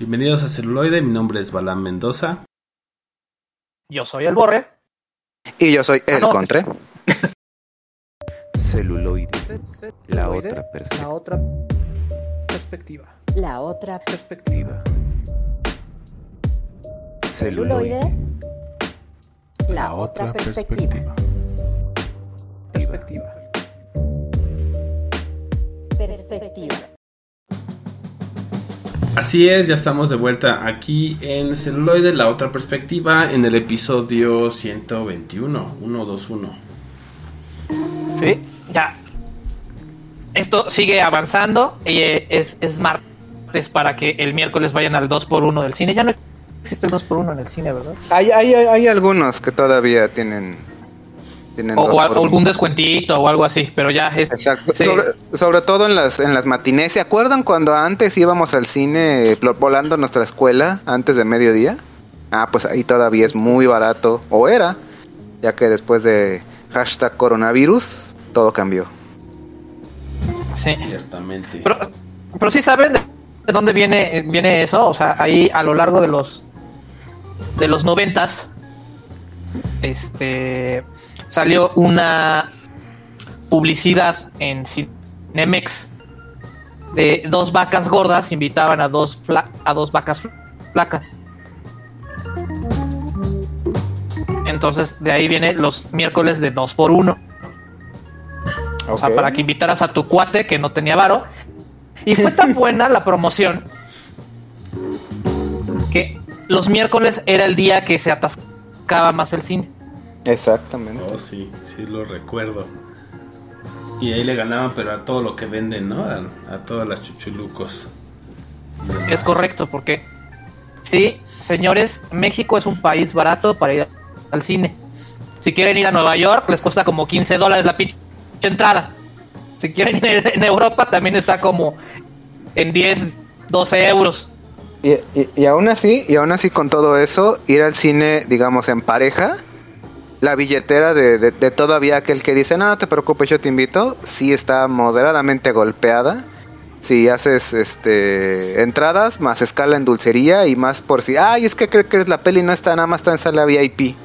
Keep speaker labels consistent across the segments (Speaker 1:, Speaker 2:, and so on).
Speaker 1: Bienvenidos a Celuloide, mi nombre es Balán Mendoza.
Speaker 2: Yo soy el Borre.
Speaker 3: Y yo soy
Speaker 2: Ah,
Speaker 3: el
Speaker 2: no.
Speaker 3: Contre.
Speaker 4: Celuloide. La otra perspectiva.
Speaker 5: La otra perspectiva.
Speaker 6: La otra
Speaker 5: Perspectiva.
Speaker 4: Celuloide.
Speaker 6: celuloide. La otra perspectiva.
Speaker 5: Perspectiva.
Speaker 6: Perspectiva.
Speaker 1: Así es, ya estamos de vuelta aquí en Celuloide, la otra perspectiva, en el episodio 121, 121.
Speaker 2: Sí, ya. Esto sigue avanzando. eh, es, es martes para que el miércoles vayan al 2x1 del cine. Ya no existe el 2x1 en el cine, ¿verdad?
Speaker 3: Hay, hay, hay algunos que todavía tienen. Tienen
Speaker 2: O,
Speaker 3: dos
Speaker 2: o
Speaker 3: por uno.
Speaker 2: algún descuentito o algo así, pero ya es.
Speaker 3: Exacto.
Speaker 2: sí.
Speaker 3: Sobre, sobre todo en las, en las matinés. ¿Se acuerdan cuando antes íbamos al cine volando nuestra escuela antes de mediodía? Ah, pues ahí todavía es muy barato. O era. Ya que después de hashtag coronavirus, todo cambió.
Speaker 2: Sí.
Speaker 1: Ciertamente.
Speaker 2: Pero, pero sí saben de de dónde viene, viene eso. O sea, ahí a lo largo de los de los noventas, este salió una publicidad en Cinemex de dos vacas gordas invitaban a dos fla- a dos vacas flacas. Entonces de ahí viene los miércoles de dos por uno. O sea, para que invitaras a tu cuate que no tenía varo. Y fue tan buena la promoción que los miércoles era el día que se atascaba más el cine.
Speaker 3: Exactamente.
Speaker 1: Oh, sí, sí lo recuerdo. Y ahí le ganaban, pero a todo lo que venden, ¿no? A, a todas las chuchulucos.
Speaker 2: Es correcto, porque sí, señores, México es un país barato para ir al cine. Si quieren ir a Nueva York, les cuesta como 15 dólares la pinche entrada. Si quieren ir en Europa, también está como en 10, 12 euros.
Speaker 3: Y, y, y aún así, y aún así con todo eso, ir al cine, digamos, en pareja, la billetera de, de, de todavía aquel que dice, no, no te preocupes, yo te invito, sí está moderadamente golpeada. Si haces este entradas, más escala en dulcería y más por si, ay, es que creo que la peli no está, nada más está en sala VIP.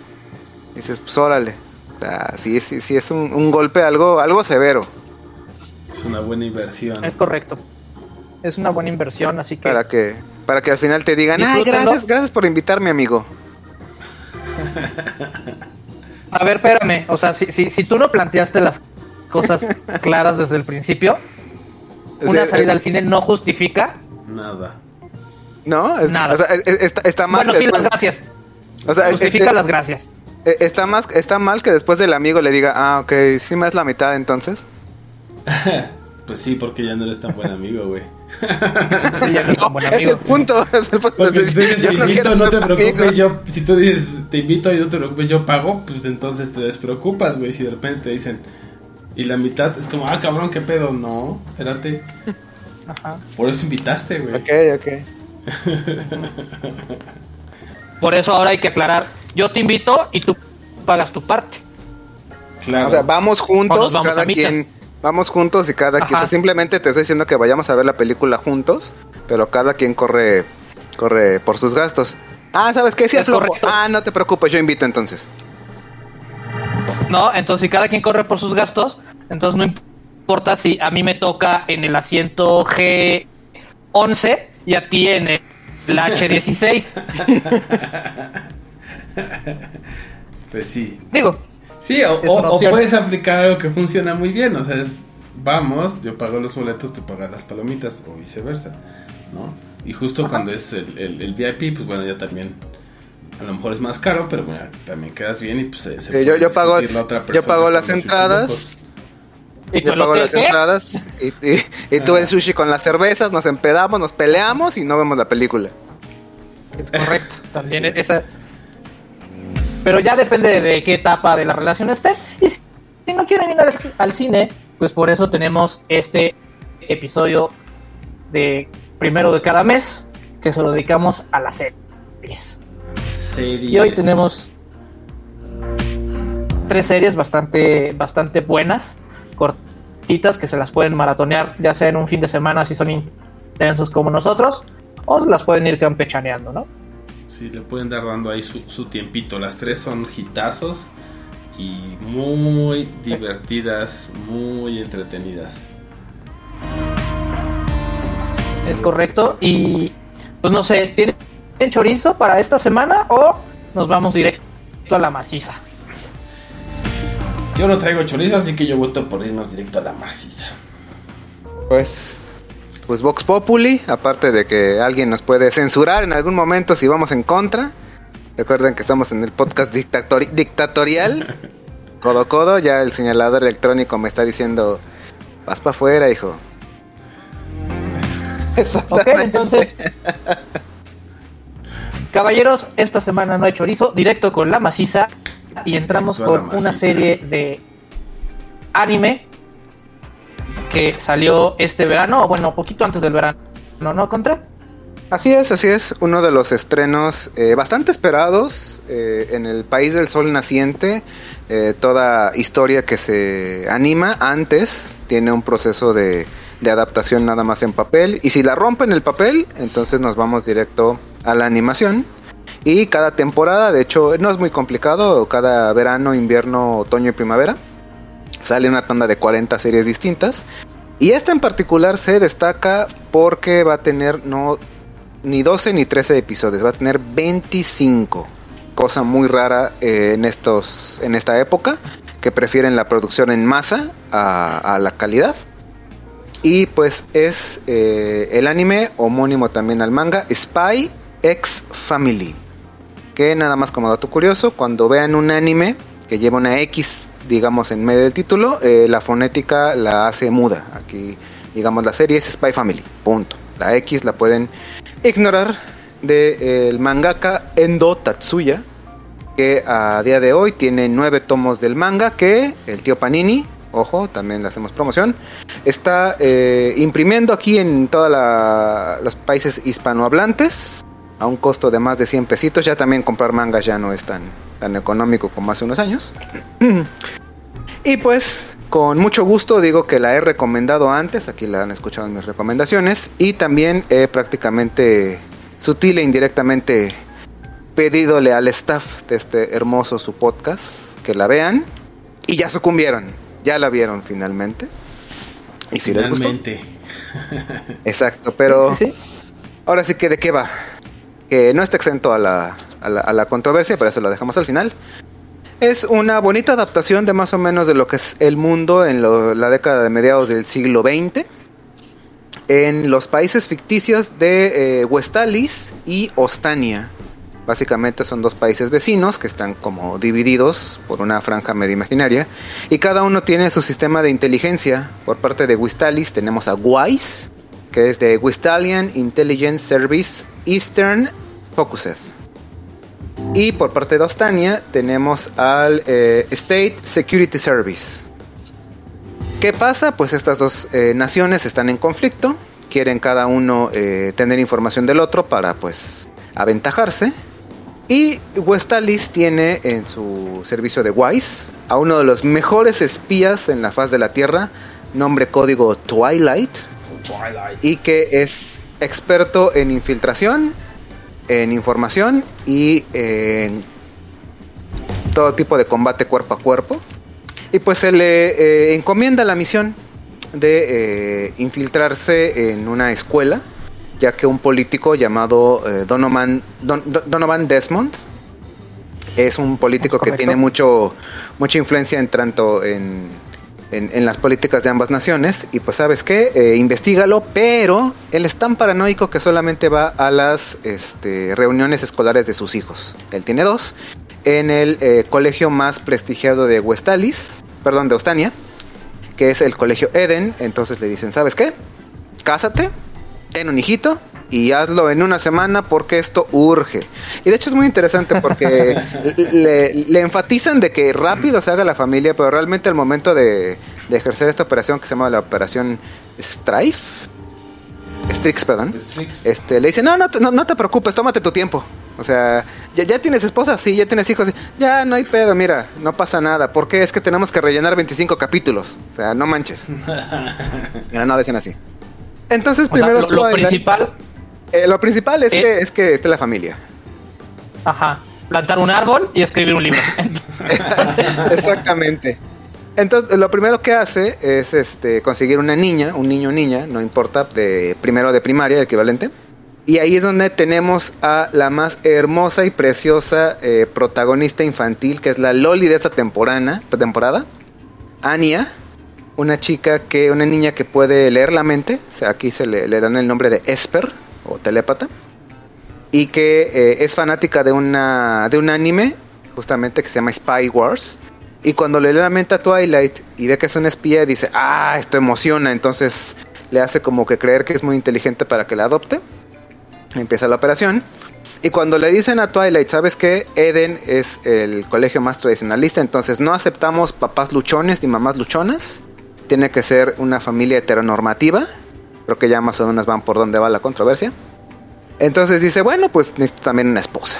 Speaker 3: Dices, pues órale. O sea, sí, sí, sí es un, un golpe algo, algo severo.
Speaker 1: Es una buena inversión.
Speaker 2: Es correcto. Es una buena inversión, así que...
Speaker 3: Para que, para que al final te digan, ay, gracias, gracias por invitarme, amigo.
Speaker 2: A ver, espérame. O sea, si, si, si tú no planteaste las cosas claras desde el principio, una salida
Speaker 3: eh,
Speaker 2: al cine no justifica.
Speaker 1: Nada.
Speaker 3: No, es-
Speaker 2: Nada.
Speaker 3: o sea, es- es- está, está mal.
Speaker 2: Bueno, sí, las gracias.
Speaker 3: o sea,
Speaker 2: Justifica
Speaker 3: este-
Speaker 2: las gracias.
Speaker 3: eh, está, más, está mal que después del amigo le diga, ah, ok, sí me es la mitad entonces.
Speaker 1: Pues sí, porque ya no eres tan buen amigo, güey.
Speaker 2: No es
Speaker 3: el punto. Es el punto.
Speaker 1: Porque si tú dices te invito, no te preocupes, yo, si tú dices te invito y no te preocupes, yo pago, pues entonces te despreocupas, güey. Si de repente te dicen, y la mitad es como, ah, cabrón, qué pedo, no, espérate.
Speaker 2: Ajá.
Speaker 1: Por eso invitaste, güey.
Speaker 3: Ok, ok.
Speaker 2: Por eso ahora hay que aclarar. Yo te invito y tú pagas tu parte.
Speaker 1: Claro.
Speaker 3: O sea, vamos juntos,
Speaker 2: vamos
Speaker 3: cada
Speaker 2: a mitad.
Speaker 3: quien. Vamos juntos y cada quien. o sea,
Speaker 2: Ajá.
Speaker 3: simplemente te estoy diciendo que vayamos a ver la película juntos, pero cada quien corre, corre por sus gastos. Ah, ¿sabes qué? Sí,
Speaker 2: Es correcto.
Speaker 3: Ah, no te preocupes, yo invito entonces.
Speaker 2: No, entonces si cada quien corre por sus gastos, entonces no importa si a mí me toca en el asiento G11 y a ti en el H16.
Speaker 1: Pues sí.
Speaker 2: Digo,
Speaker 1: Sí, o, o- puedes aplicar algo que funciona muy bien. O sea, es vamos, yo pago los boletos, tú pagas las palomitas, o viceversa, ¿no? Y justo cuando es el, el- el VIP, pues bueno, ya también. A lo mejor es más caro, pero bueno, también quedas bien y pues se, se
Speaker 3: Sí, yo-
Speaker 1: puede
Speaker 3: yo pago-
Speaker 1: la otra
Speaker 3: yo
Speaker 1: persona
Speaker 3: pago las entradas.
Speaker 2: y
Speaker 3: Yo pago las entradas y, y- y tú el sushi con las cervezas, nos empedamos, nos peleamos y no vemos la película.
Speaker 2: Es correcto, también
Speaker 1: es.
Speaker 2: esa. Pero ya depende de qué etapa de la relación esté. Y si, si no quieren ir al, al cine, pues por eso tenemos este episodio de primero de cada mes, que se lo dedicamos a las series.
Speaker 1: Series.
Speaker 2: Y hoy tenemos tres series bastante, bastante buenas, cortitas, que se las pueden maratonear, ya sea en un fin de semana si son intensos como nosotros, o las pueden ir campechaneando, ¿no?
Speaker 1: Sí, le pueden dar dando ahí su, su tiempito. Las tres son hitazos y muy divertidas, muy entretenidas.
Speaker 2: Es correcto. Y pues no sé, ¿tienen chorizo para esta semana o nos vamos directo a la maciza?
Speaker 1: Yo no traigo chorizo, así que yo voto por irnos directo a la maciza.
Speaker 3: Pues, pues Vox Populi, aparte de que alguien nos puede censurar en algún momento si vamos en contra. Recuerden que estamos en el podcast dictatori- dictatorial. Codo codo, ya el señalador electrónico me está diciendo, vas para afuera, hijo.
Speaker 2: Ok, entonces. Caballeros, esta semana no hay chorizo, directo con la maciza. Y entramos con una serie de anime que salió este verano, o bueno, poquito antes del verano, ¿no? ¿No, Contra?
Speaker 3: Así es, así es, uno de los estrenos eh, bastante esperados eh, en el país del sol naciente. Eh, toda historia que se anima antes tiene un proceso de, de adaptación nada más en papel. Y si la rompen el papel, entonces nos vamos directo a la animación. Y cada temporada, de hecho, no es muy complicado, cada verano, invierno, otoño y primavera, sale una tanda de 40 series distintas. Y esta en particular se destaca porque va a tener no ni 12 ni 13 episodios, va a tener 25. Cosa muy rara eh, en estos en esta época que prefieren la producción en masa a, la calidad. Y pues es eh, el anime homónimo también al manga Spy X Family. Que nada más como dato curioso, cuando vean un anime que lleva una X, digamos, en medio del título, eh, la fonética la hace muda. Aquí, digamos, la serie es Spy Family. Punto. La X la pueden ignorar del mangaka Endo Tatsuya, que a día de hoy tiene nueve tomos del manga que el tío Panini, ojo, también le hacemos promoción, está eh, imprimiendo aquí en todos los países hispanohablantes a un costo de más de 100 pesitos. Ya también comprar mangas ya no es tan, tan económico como hace unos años. y pues con mucho gusto digo que la he recomendado antes, aquí la han escuchado en mis recomendaciones, y también he prácticamente sutil e indirectamente pedidole al staff de este hermoso su podcast que la vean y ya sucumbieron, ya la vieron finalmente. Y si les gustó.
Speaker 1: Finalmente.
Speaker 3: Exacto, pero
Speaker 2: Sí, sí.
Speaker 3: ahora sí que de qué va. Que no está exento a la, a la, controversia, pero eso lo dejamos al final. Es una bonita adaptación de más o menos de lo que es el mundo en la década de mediados del siglo XX. En los países ficticios de eh, Westalis y Ostania. Básicamente son dos países vecinos que están como divididos por una franja medio imaginaria. Y cada uno tiene su sistema de inteligencia. Por parte de Westalis tenemos a WISE, que es de Westalian Intelligence Service Eastern Focused. Y por parte de Ostania tenemos al eh, State Security Service. ¿Qué pasa? Pues estas dos eh, naciones están en conflicto, quieren cada uno eh, tener información del otro para pues aventajarse. Y Westalis tiene en su servicio de WISE a uno de los mejores espías en la faz de la Tierra, nombre código Twilight, y que es experto en infiltración, en información y en todo tipo de combate cuerpo a cuerpo. Y pues se le eh, encomienda la misión de eh, infiltrarse en una escuela, ya que un político llamado eh, Donovan, Don- Don- Donovan Desmond es un político que tiene mucho mucha influencia en tanto en, en, las políticas de ambas naciones y pues sabes qué, eh, investigalo, pero él es tan paranoico que solamente va a las este, reuniones escolares de sus hijos. Él tiene dos en el eh, colegio más prestigiado de Westalis, perdón, de Ostania, que es el colegio Eden. Entonces le dicen, ¿sabes qué? Cásate, ten un hijito y hazlo en una semana porque esto urge. Y de hecho es muy interesante porque le, le enfatizan de que rápido se haga la familia, pero realmente al momento de, de ejercer esta operación que se llama la operación Strife, Strix, perdón,
Speaker 1: Strix.
Speaker 3: este, le dicen, no, no, te- no, no te preocupes, tómate tu tiempo. O sea, ¿ya, ya tienes esposa? Sí, ya tienes hijos. Ya, no hay pedo, mira, no pasa nada. porque Es que tenemos que rellenar 25 capítulos. O sea, no manches. Mira, no decían así. Entonces,
Speaker 2: O sea,
Speaker 3: primero
Speaker 2: lo, lo principal,
Speaker 3: Eh, lo principal es
Speaker 2: Eh.
Speaker 3: que es que esté la familia.
Speaker 2: Ajá. Plantar un árbol y escribir un libro.
Speaker 3: Exactamente. Entonces, lo primero que hace es este conseguir una niña, un niño o niña, no importa, de primero de primaria, equivalente. Y ahí es donde tenemos a la más hermosa y preciosa eh, protagonista infantil, que es la Loli de esta temporada, temporada, Anya, una chica que, una niña que puede leer la mente, o sea, aquí se le, le dan el nombre de Esper o telépata, y que eh, es fanática de una de un anime, justamente que se llama Spy Wars. Y cuando le lee la mente a Twilight y ve que es una espía, dice, ah, esto emociona, entonces le hace como que creer que es muy inteligente para que la adopte. Empieza la operación. Y cuando le dicen a Twilight, ¿sabes qué? Eden es el colegio más tradicionalista, entonces no aceptamos papás luchones ni mamás luchonas. Tiene que ser una familia heteronormativa. Creo que ya más o menos van por donde va la controversia. Entonces dice, bueno, pues necesito también una esposa.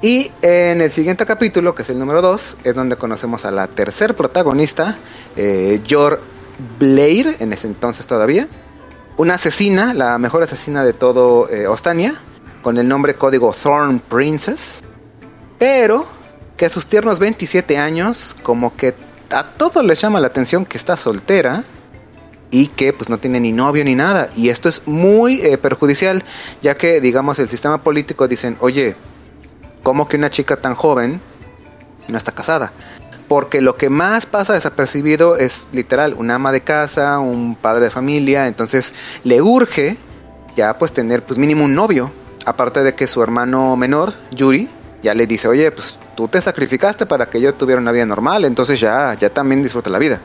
Speaker 3: Y en el siguiente capítulo, que es el número 2, es donde conocemos a la tercer protagonista, eh, Yor Blair, en ese entonces todavía. Una asesina, la mejor asesina de todo eh, Ostania, con el nombre código Thorn Princess. Pero que a sus tiernos 27 años, como que a todos les llama la atención que está soltera y que pues no tiene ni novio ni nada. Y esto es muy eh, perjudicial, ya que digamos el sistema político dicen, oye, ¿cómo que una chica tan joven no está casada? Porque lo que más pasa desapercibido es literal una ama de casa, un padre de familia, entonces le urge ya pues tener pues mínimo un novio. Aparte de que su hermano menor, Yuri, ya le dice, oye, pues tú te sacrificaste para que yo tuviera una vida normal, entonces ya, ya también disfruta la vida.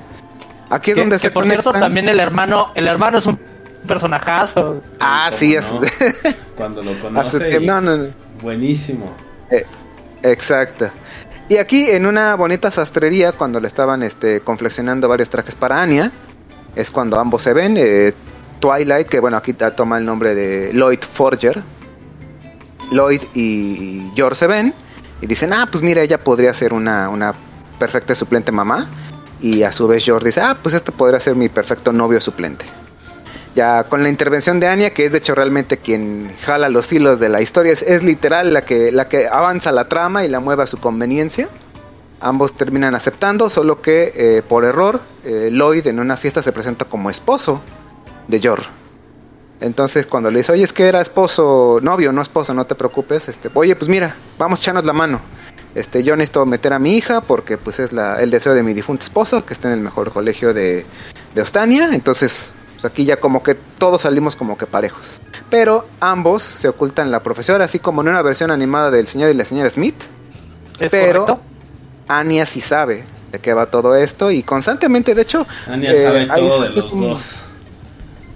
Speaker 3: Aquí es
Speaker 2: Que-
Speaker 3: donde
Speaker 2: que
Speaker 3: se
Speaker 2: por cierto, también el hermano, el hermano es un personajazo.
Speaker 3: Ah,
Speaker 1: ¿Cómo
Speaker 3: sí, es...
Speaker 1: no? Cuando lo
Speaker 3: hace
Speaker 1: conoce.
Speaker 3: tiempo-
Speaker 1: y-
Speaker 3: no, no, no.
Speaker 1: Buenísimo.
Speaker 3: Exacto. Y aquí en una bonita sastrería, cuando le estaban este, confeccionando varios trajes para Anya, es cuando ambos se ven. eh, Twilight, que bueno, aquí toma el nombre de Lloyd Forger. Lloyd y George se ven y dicen, ah, pues mira, ella podría ser una, una perfecta suplente mamá. Y a su vez George dice, ah, pues este podría ser mi perfecto novio suplente. Ya con la intervención de Anya, que es de hecho realmente quien jala los hilos de la historia, es, literal la que, la que avanza la trama y la mueve a su conveniencia. Ambos terminan aceptando, solo que eh, por error eh, Lloyd en una fiesta se presenta como esposo de George. Entonces cuando le dice, oye, es que era esposo, novio, no esposo, no te preocupes, este, oye, pues mira, vamos echarnos la mano. Este, yo necesito meter a mi hija porque pues es la, el deseo de mi difunta esposa, que está en el mejor colegio de, de Ostania. Entonces, pues aquí ya como que todos salimos como que parejos. Pero ambos se ocultan la profesora, así como en una versión animada del señor y la señora Smith.
Speaker 2: ¿Es
Speaker 3: Pero-
Speaker 2: correcto?
Speaker 3: Anya sí sabe de qué va todo esto y constantemente, de hecho...
Speaker 1: Anya
Speaker 3: eh,
Speaker 1: sabe todo de los
Speaker 3: un-
Speaker 1: dos.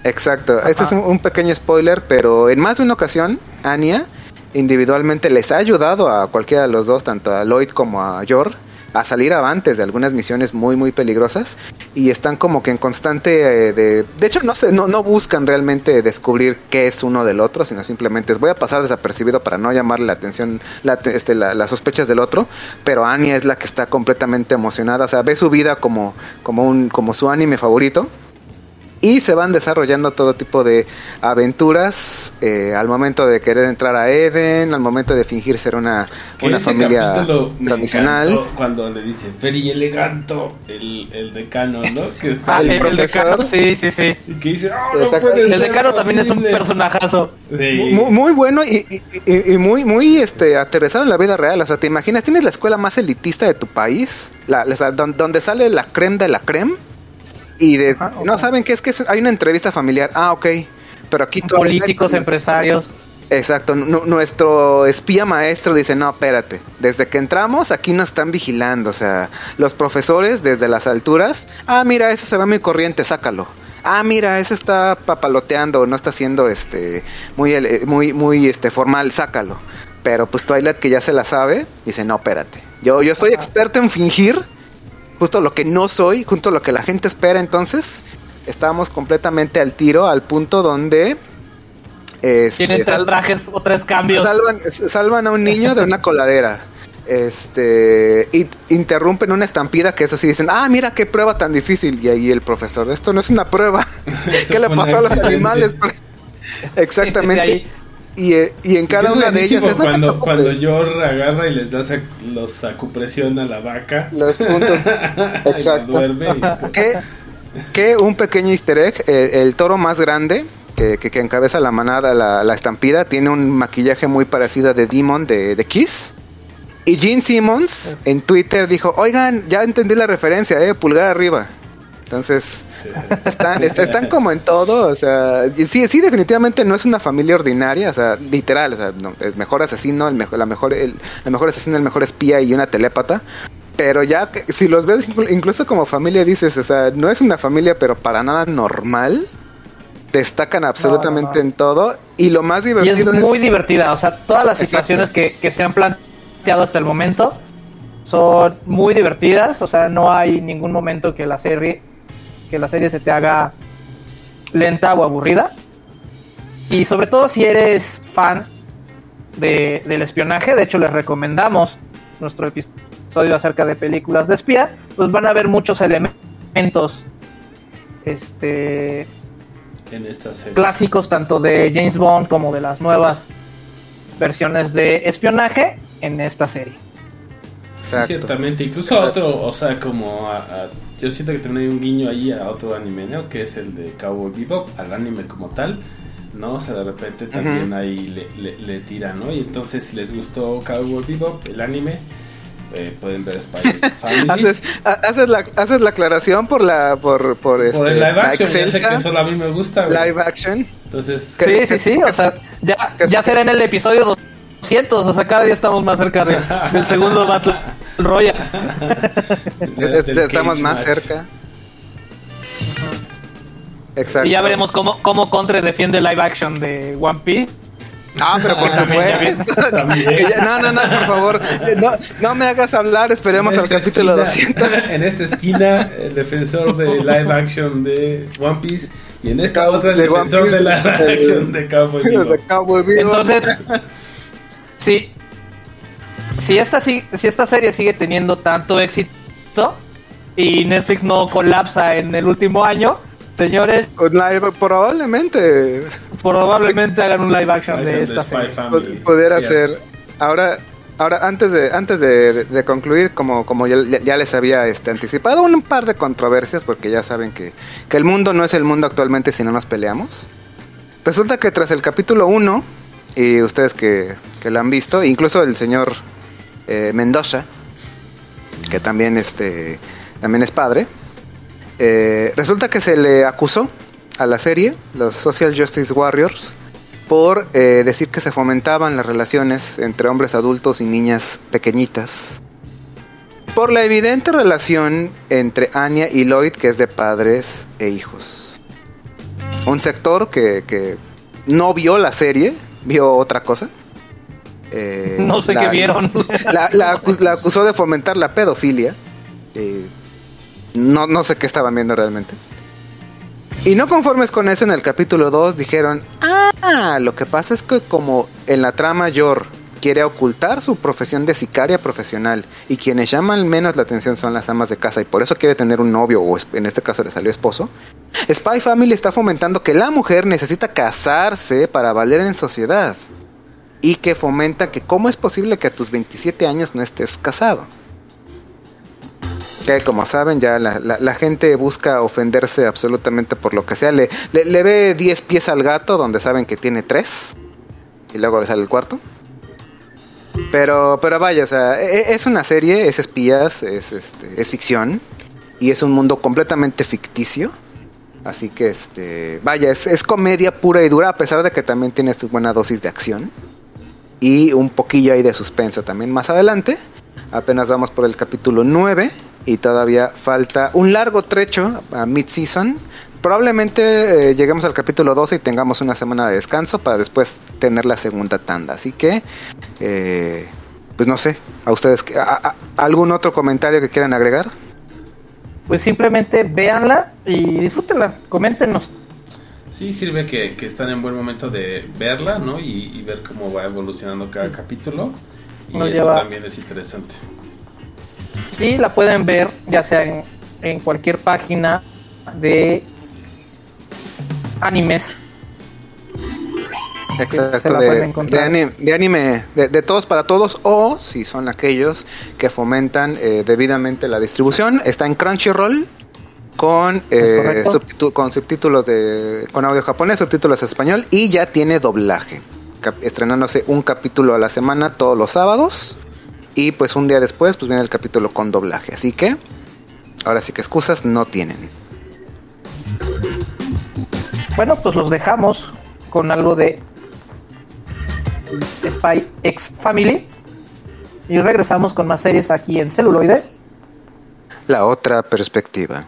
Speaker 3: Exacto,
Speaker 2: Ajá.
Speaker 3: este es un, un pequeño spoiler, pero en más de una ocasión, Anya individualmente les ha ayudado a cualquiera de los dos, tanto a Lloyd como a Yor, a salir avantes de algunas misiones muy muy peligrosas y están como que en constante eh, de de hecho no sé no no buscan realmente descubrir qué es uno del otro sino simplemente voy a pasar desapercibido para no llamarle la atención la, este, la- las sospechas del otro pero Anya es la que está completamente emocionada o sea ve su vida como como un como su anime favorito y se van desarrollando todo tipo de aventuras eh, al momento de querer entrar a Eden, al momento de fingir ser una, una familia tradicional.
Speaker 1: Cuando le dice Ferry Eleganto, el, el decano, ¿no? Que está
Speaker 2: Ah,
Speaker 3: el
Speaker 2: el, el
Speaker 3: profesor.
Speaker 2: decano, sí, sí, sí.
Speaker 1: y que dice, "Ah, no
Speaker 3: Exacto.
Speaker 1: puede
Speaker 3: El
Speaker 1: ser
Speaker 2: decano también es un
Speaker 1: posible".
Speaker 2: personajazo.
Speaker 1: Sí.
Speaker 3: Muy, muy bueno y, y- muy muy este aterrizado en la vida real. O sea, ¿te imaginas? Tienes la escuela más elitista de tu país, la, la- don- donde sale la creme de la creme. Y de,
Speaker 2: ok.
Speaker 3: no saben qué es que hay una entrevista familiar. Ah, ok. Pero aquí tú-
Speaker 2: Políticos, empresarios.
Speaker 3: Exacto, nu- nuestro espía maestro dice, no, espérate, desde que entramos aquí nos están vigilando, o sea, los profesores desde las alturas, ah, mira, ese se va muy corriente, sácalo. Ah, mira, ese está papaloteando, no está haciendo este muy muy muy este formal, sácalo. Pero pues Twilight que ya se la sabe, dice, "No, espérate. Yo yo soy experto en fingir justo lo que no soy, junto a lo que la gente espera, entonces estábamos completamente al tiro al punto donde este,
Speaker 2: Tienen tres
Speaker 3: sal-
Speaker 2: trajes o tres cambios.
Speaker 3: Salvan, salvan a un niño de una coladera. Este, y interrumpen una estampida que eso sí dicen, ah, mira qué prueba tan difícil. Y ahí el profesor, esto no es una prueba. ¿Qué le pasó a los animales? Exactamente. Y, eh, y en cada una de ellas es no
Speaker 1: cuando, cuando Yor agarra y les da sac- los acupresión a la vaca.
Speaker 3: los puntos. Exacto.
Speaker 1: y
Speaker 3: que, que un pequeño easter egg, el, el toro más grande que, que- que encabeza la manada, la, la estampida, tiene un maquillaje muy parecido a de Demon de, de Kiss. Y Gene Simmons en Twitter dijo, oigan, ya entendí la referencia, eh, pulgar arriba. Entonces, están, est- están como en todo, o sea, y sí, sí, definitivamente no es una familia ordinaria, o sea, literal, o sea, no, el mejor asesino, el mejor, la mejor, el, el mejor asesino, el mejor espía y una telépata. Pero ya, que- si los ves inclu- incluso como familia, dices, o sea, no es una familia, pero para nada normal. Destacan absolutamente
Speaker 2: no.
Speaker 3: en todo. Y lo más
Speaker 2: Y
Speaker 3: divertido
Speaker 2: es muy divertida, o sea, todas las
Speaker 3: Exacto.
Speaker 2: situaciones que, que se han planteado hasta el momento son muy divertidas, o sea, no hay ningún momento que la serie que la serie se te haga lenta o aburrida. Y sobre todo si eres fan de, del espionaje, de hecho les recomendamos nuestro episodio acerca de películas de espía, pues van a ver muchos elementos este
Speaker 1: en esta serie.
Speaker 2: clásicos tanto de James Bond como de las nuevas versiones de espionaje en esta serie.
Speaker 1: Sí,
Speaker 3: Exacto.
Speaker 1: ciertamente. Incluso otro, o sea, como a, a- yo siento que también hay un guiño ahí a otro anime, ¿no? Que es el de Cowboy Bebop, al anime como tal, ¿no? O sea, de repente también ahí le, le, le tira, ¿no? Y entonces, si les gustó Cowboy Bebop, el anime, eh, pueden ver Spy Family.
Speaker 3: Haces, ha- haces, la, haces la aclaración por la por, por,
Speaker 1: Por
Speaker 3: este,
Speaker 1: el live
Speaker 3: la
Speaker 1: action, ya sé que solo a mí me gusta, güey.
Speaker 3: live action.
Speaker 1: Entonces,
Speaker 3: Que-
Speaker 2: Sí, sí, sí, o sea, ya, ya será en el episodio 200, o sea, cada día estamos más cerca de- del segundo Battle Royale.
Speaker 3: Estamos más
Speaker 1: Match.
Speaker 3: cerca. Exacto.
Speaker 2: Y ya veremos cómo, cómo Contre defiende el live action de One Piece.
Speaker 3: Ah, pero por supuesto. No, no, no, por favor. No, no me hagas hablar, esperemos al capítulo
Speaker 1: esquina-
Speaker 3: 200.
Speaker 1: En esta esquina, el defensor de live action de One Piece. Y en esta otra, el
Speaker 3: De One
Speaker 1: defensor
Speaker 3: Piece,
Speaker 1: de live action de Cowboy.
Speaker 2: Entonces, sí, si esta, si, si esta serie sigue teniendo tanto éxito y Netflix no colapsa en el último año, señores,
Speaker 3: live- probablemente
Speaker 2: probablemente hagan un live action de esta serie.
Speaker 3: Hacer.
Speaker 1: cierto.
Speaker 3: Ahora, ahora antes de antes de, de concluir, como como ya, ya les había este, anticipado, un par de controversias porque ya saben que, que el mundo no es el mundo actualmente si no nos peleamos. Resulta que tras el capítulo 1 y ustedes que, que lo han visto, incluso el señor eh, Mendoza, que también este también es padre, eh, resulta que se le acusó a la serie, los Social Justice Warriors, por eh, decir que se fomentaban las relaciones entre hombres adultos y niñas pequeñitas. Por la evidente relación entre Anya y Lloyd, que es de padres e hijos. Un sector que, que no vio la serie, vio otra cosa. Eh,
Speaker 2: No sé
Speaker 3: la-
Speaker 2: qué vieron.
Speaker 3: La, la acus- la acusó de fomentar la pedofilia. Eh, no, no sé qué estaban viendo realmente. Y no conformes con eso, en el capítulo 2 dijeron, ah, lo que pasa es que como en la trama Yor quiere ocultar su profesión de sicaria profesional y quienes llaman menos la atención son las amas de casa y por eso quiere tener un novio o en este caso le salió esposo, Spy Family está fomentando que la mujer necesita casarse para valer en sociedad y que fomenta que cómo es posible que a tus 27 años no estés casado. Que como saben ya la, gente busca ofenderse absolutamente por lo que sea. Le, le, le ve 10 pies al gato donde saben que tiene 3 y luego le sale el cuarto. Pero, pero vaya, o sea, e- e- es una serie, es espías, es, este, es ficción y es un mundo completamente ficticio. Así que, este, vaya, es, es comedia pura y dura, a pesar de que también tiene su buena dosis de acción y un poquillo ahí de suspenso también más adelante. Apenas vamos por el capítulo 9 y todavía falta un largo trecho a mid-season. Probablemente eh, lleguemos al capítulo 12 y tengamos una semana de descanso para después tener la segunda tanda. Así que, eh, pues no sé, a ustedes, a- a- ¿algún otro comentario que quieran agregar?
Speaker 2: Pues simplemente véanla y disfrútenla, coméntenos.
Speaker 1: Sí, sirve que, que están en buen momento de verla, ¿no? Y, y ver cómo va evolucionando cada capítulo. Y
Speaker 2: Nos
Speaker 1: eso
Speaker 2: lleva-
Speaker 1: también es interesante.
Speaker 2: Y la pueden ver ya sea en, en cualquier página de animes
Speaker 3: Exacto, de, anime, de, anime de, de todos para todos o si son aquellos que fomentan eh, debidamente la distribución. Está en Crunchyroll con, eh, con subtítulos de con audio japonés, subtítulos español y ya tiene doblaje, estrenándose un capítulo a la semana todos los sábados y pues un día después pues viene el capítulo con doblaje. Así que ahora sí que excusas no tienen.
Speaker 2: Bueno, pues los dejamos con algo de Spy X Family. Y regresamos con más series aquí en celuloide.
Speaker 3: La otra perspectiva.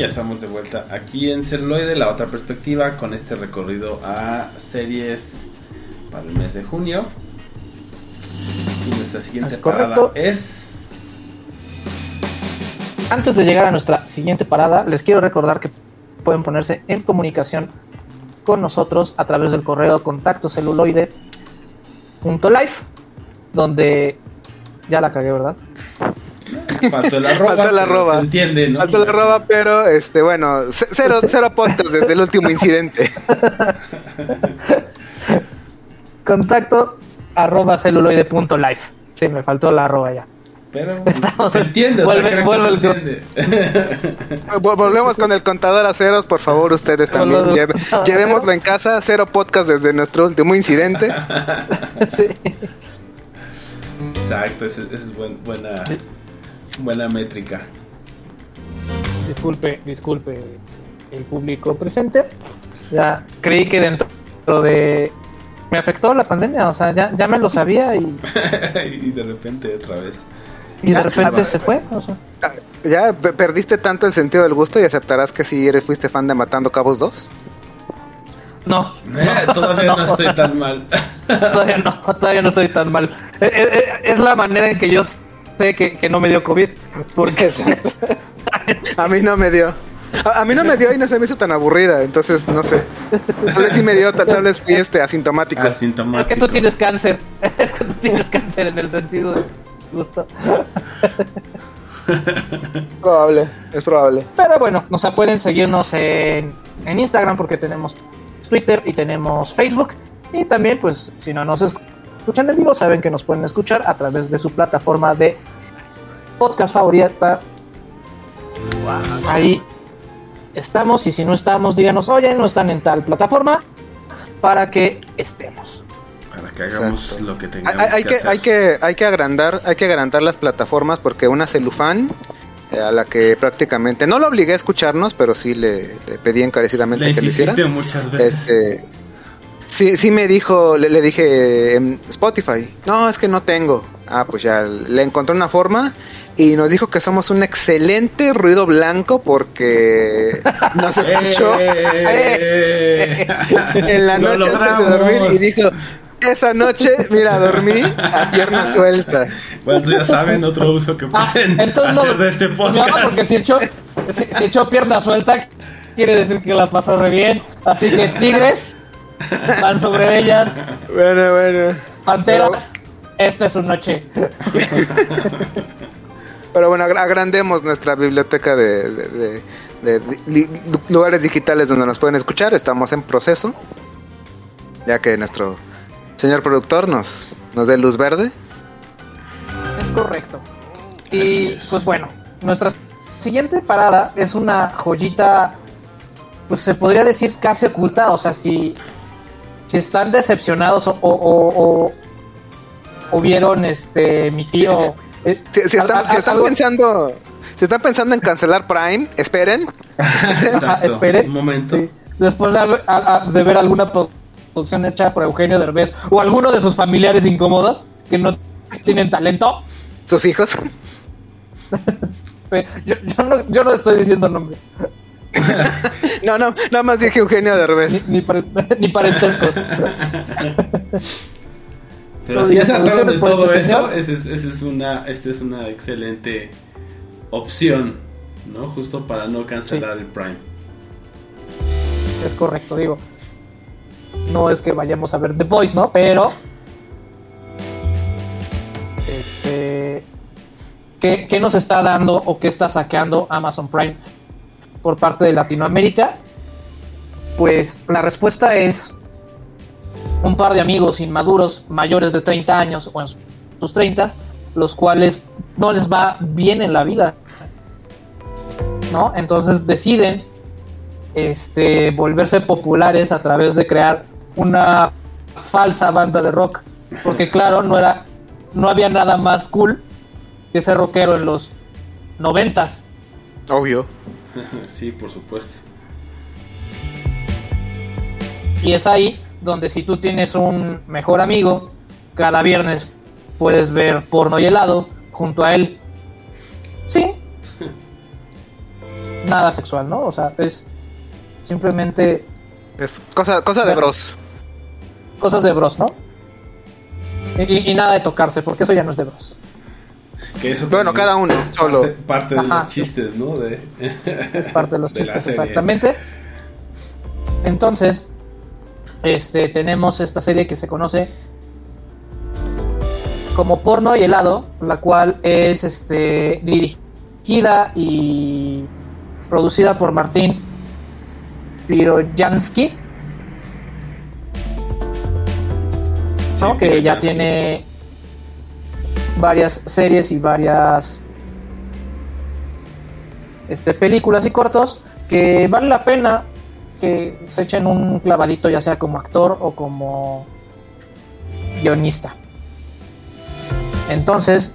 Speaker 1: Ya estamos de vuelta aquí en Celuloide, la otra perspectiva, con este recorrido a series para el mes de junio. Y nuestra siguiente
Speaker 2: Es
Speaker 1: parada
Speaker 2: correcto.
Speaker 1: es.
Speaker 2: Antes de llegar a nuestra siguiente parada, les quiero recordar que pueden ponerse en comunicación con nosotros a través del correo contacto celuloide donde ya la cagué, ¿verdad?
Speaker 1: Faltó el arroba.
Speaker 3: Faltó el
Speaker 1: pero
Speaker 3: arroba.
Speaker 1: Se entiende, ¿no?
Speaker 3: Faltó la roba, pero este, bueno, cero, cero puntos desde el último incidente.
Speaker 2: Contacto arroba celuloide.life. Sí, me faltó la arroba ya.
Speaker 1: Pero
Speaker 2: Estamos-
Speaker 1: se entiende, o sea,
Speaker 2: vuelve-
Speaker 1: se entiende.
Speaker 3: Vol- Volvemos con el contador a ceros, por favor, ustedes también. Lleve- llevémoslo en casa, cero podcast desde nuestro último incidente.
Speaker 1: Exacto, esa esa es buen- buena, buena métrica.
Speaker 2: Disculpe, disculpe el público presente. Ya creí que dentro de... Me afectó la pandemia, o sea, ya, ya me lo sabía y,
Speaker 1: y de repente otra vez.
Speaker 2: y de repente se fue. o sea.
Speaker 3: Ah, ¿Ya pe- perdiste tanto el sentido del gusto y aceptarás que si eres fuiste fan de Matando Cabos 2?
Speaker 2: No,
Speaker 1: Eh, todavía no estoy tan mal.
Speaker 2: todavía no, todavía no estoy tan mal. Eh, eh, eh, Es la manera en que yo sé que, que no me dio COVID. Porque
Speaker 3: A mí no me dio. A, a mí no me dio y no se me hizo tan aburrida, entonces no sé. Tal vez sí me dio, tal, tal vez fui este asintomático.
Speaker 2: es
Speaker 1: Asintomático.
Speaker 2: que tú tienes cáncer. Es que tú tienes cáncer en el sentido de gusto.
Speaker 3: Probable, es probable.
Speaker 2: Pero bueno, o sea, pueden seguirnos en, en Instagram porque tenemos Twitter y tenemos Facebook. Y también, pues, si no nos escuchan en vivo, saben que nos pueden escuchar a través de su plataforma de podcast favorita. Ahí estamos. Y si no estamos, díganos, oye, no están en tal plataforma para que estemos.
Speaker 1: Para que hagamos
Speaker 3: Exacto.
Speaker 1: lo que
Speaker 3: Hay,
Speaker 1: tengamos
Speaker 3: hay- hay que,
Speaker 1: hacer.
Speaker 3: hay que hay que agrandar hay que agrandar las plataformas porque una celufán eh, a la que prácticamente no lo obligué a escucharnos pero sí le, le pedí encarecidamente
Speaker 1: Le
Speaker 3: que lo hiciera
Speaker 1: muchas veces.
Speaker 3: este sí sí me dijo le, le dije em, Spotify no es que no tengo ah pues ya le encontré una forma y nos dijo que somos un excelente ruido blanco porque nos escuchó
Speaker 1: ¡Eh!
Speaker 3: en la
Speaker 1: Lo
Speaker 3: noche antes de dormir y dijo esa noche, mira, dormí a pierna suelta.
Speaker 1: Bueno, ya saben otro uso que
Speaker 2: Ah,
Speaker 1: pueden
Speaker 2: entonces no-
Speaker 1: hacer de este
Speaker 2: no,
Speaker 1: podcast.
Speaker 2: porque si echó, si, si echó pierna suelta, quiere decir que la pasó re bien. Así que tigres van sobre ellas,
Speaker 3: Bueno, bueno.
Speaker 2: panteras, esta es su noche.
Speaker 3: Pero bueno, agra- agrandemos nuestra biblioteca de, de- de- lugares digitales donde nos pueden escuchar. Estamos en proceso. Ya que nuestro señor productor nos, nos dé luz verde.
Speaker 2: Es correcto. Y
Speaker 1: es.
Speaker 2: pues bueno, nuestra siguiente parada es una joyita, pues se podría decir casi oculta. O sea, si, si están decepcionados o, o, o- o vieron este mi tío. Eh,
Speaker 3: Si, si están,
Speaker 2: al-
Speaker 3: si están pensando... Si están pensando en cancelar Prime, esperen.
Speaker 1: Exacto. Un momento.
Speaker 2: Sí. Después de, haber- a- a- de ver alguna pro- producción hecha por Eugenio Derbez o alguno de sus familiares incómodos que no tienen talento,
Speaker 3: Sus hijos.
Speaker 2: yo, yo no, yo no estoy diciendo nombre,
Speaker 3: No, no, nada más dije Eugenio
Speaker 2: ni,
Speaker 3: Derbez.
Speaker 2: ni, pare- ni parentescos.
Speaker 1: Pero
Speaker 2: No
Speaker 1: si ya se trataron de
Speaker 2: por
Speaker 1: todo eso,
Speaker 2: señor.
Speaker 1: esa es, esa es una, esta es una excelente opción, ¿no? Justo para no cancelar el Prime.
Speaker 2: Es correcto, digo. No es que vayamos a ver The Voice, ¿no? Pero. Este. ¿qué, qué nos está dando o qué está saqueando Amazon Prime por parte de Latinoamérica? Pues la respuesta es un par de amigos inmaduros mayores de 30 años o en sus 30, los cuales no les va bien en la vida. ¿No? Entonces deciden este, volverse populares a través de crear una falsa banda de rock. Porque claro, no era, no había nada más cool que ser rockero en los noventas.
Speaker 3: Obvio.
Speaker 1: sí, por supuesto.
Speaker 2: Y es ahí donde si tú tienes un mejor amigo, cada viernes puedes ver porno y helado junto a él. Sí. Nada sexual, ¿no? O sea, es simplemente
Speaker 3: Es cosa, cosa de bros.
Speaker 2: cosas de bros, ¿no? Y, nada de tocarse, porque eso ya no es de bros.
Speaker 1: Que eso
Speaker 3: Bueno, cada
Speaker 1: es
Speaker 3: uno, solo.
Speaker 1: Parte, parte de los chistes, ¿no? De,
Speaker 2: Es parte de los
Speaker 1: de
Speaker 2: chistes, exactamente. Entonces, este, tenemos esta serie que se conoce como Porno y Helado, la cual es este, dirigida y producida por Martín Pirojansky, ¿no? Que ya tiene varias series y varias este, películas y cortos que vale la pena que se echen un clavadito ya sea como actor o como guionista. Entonces,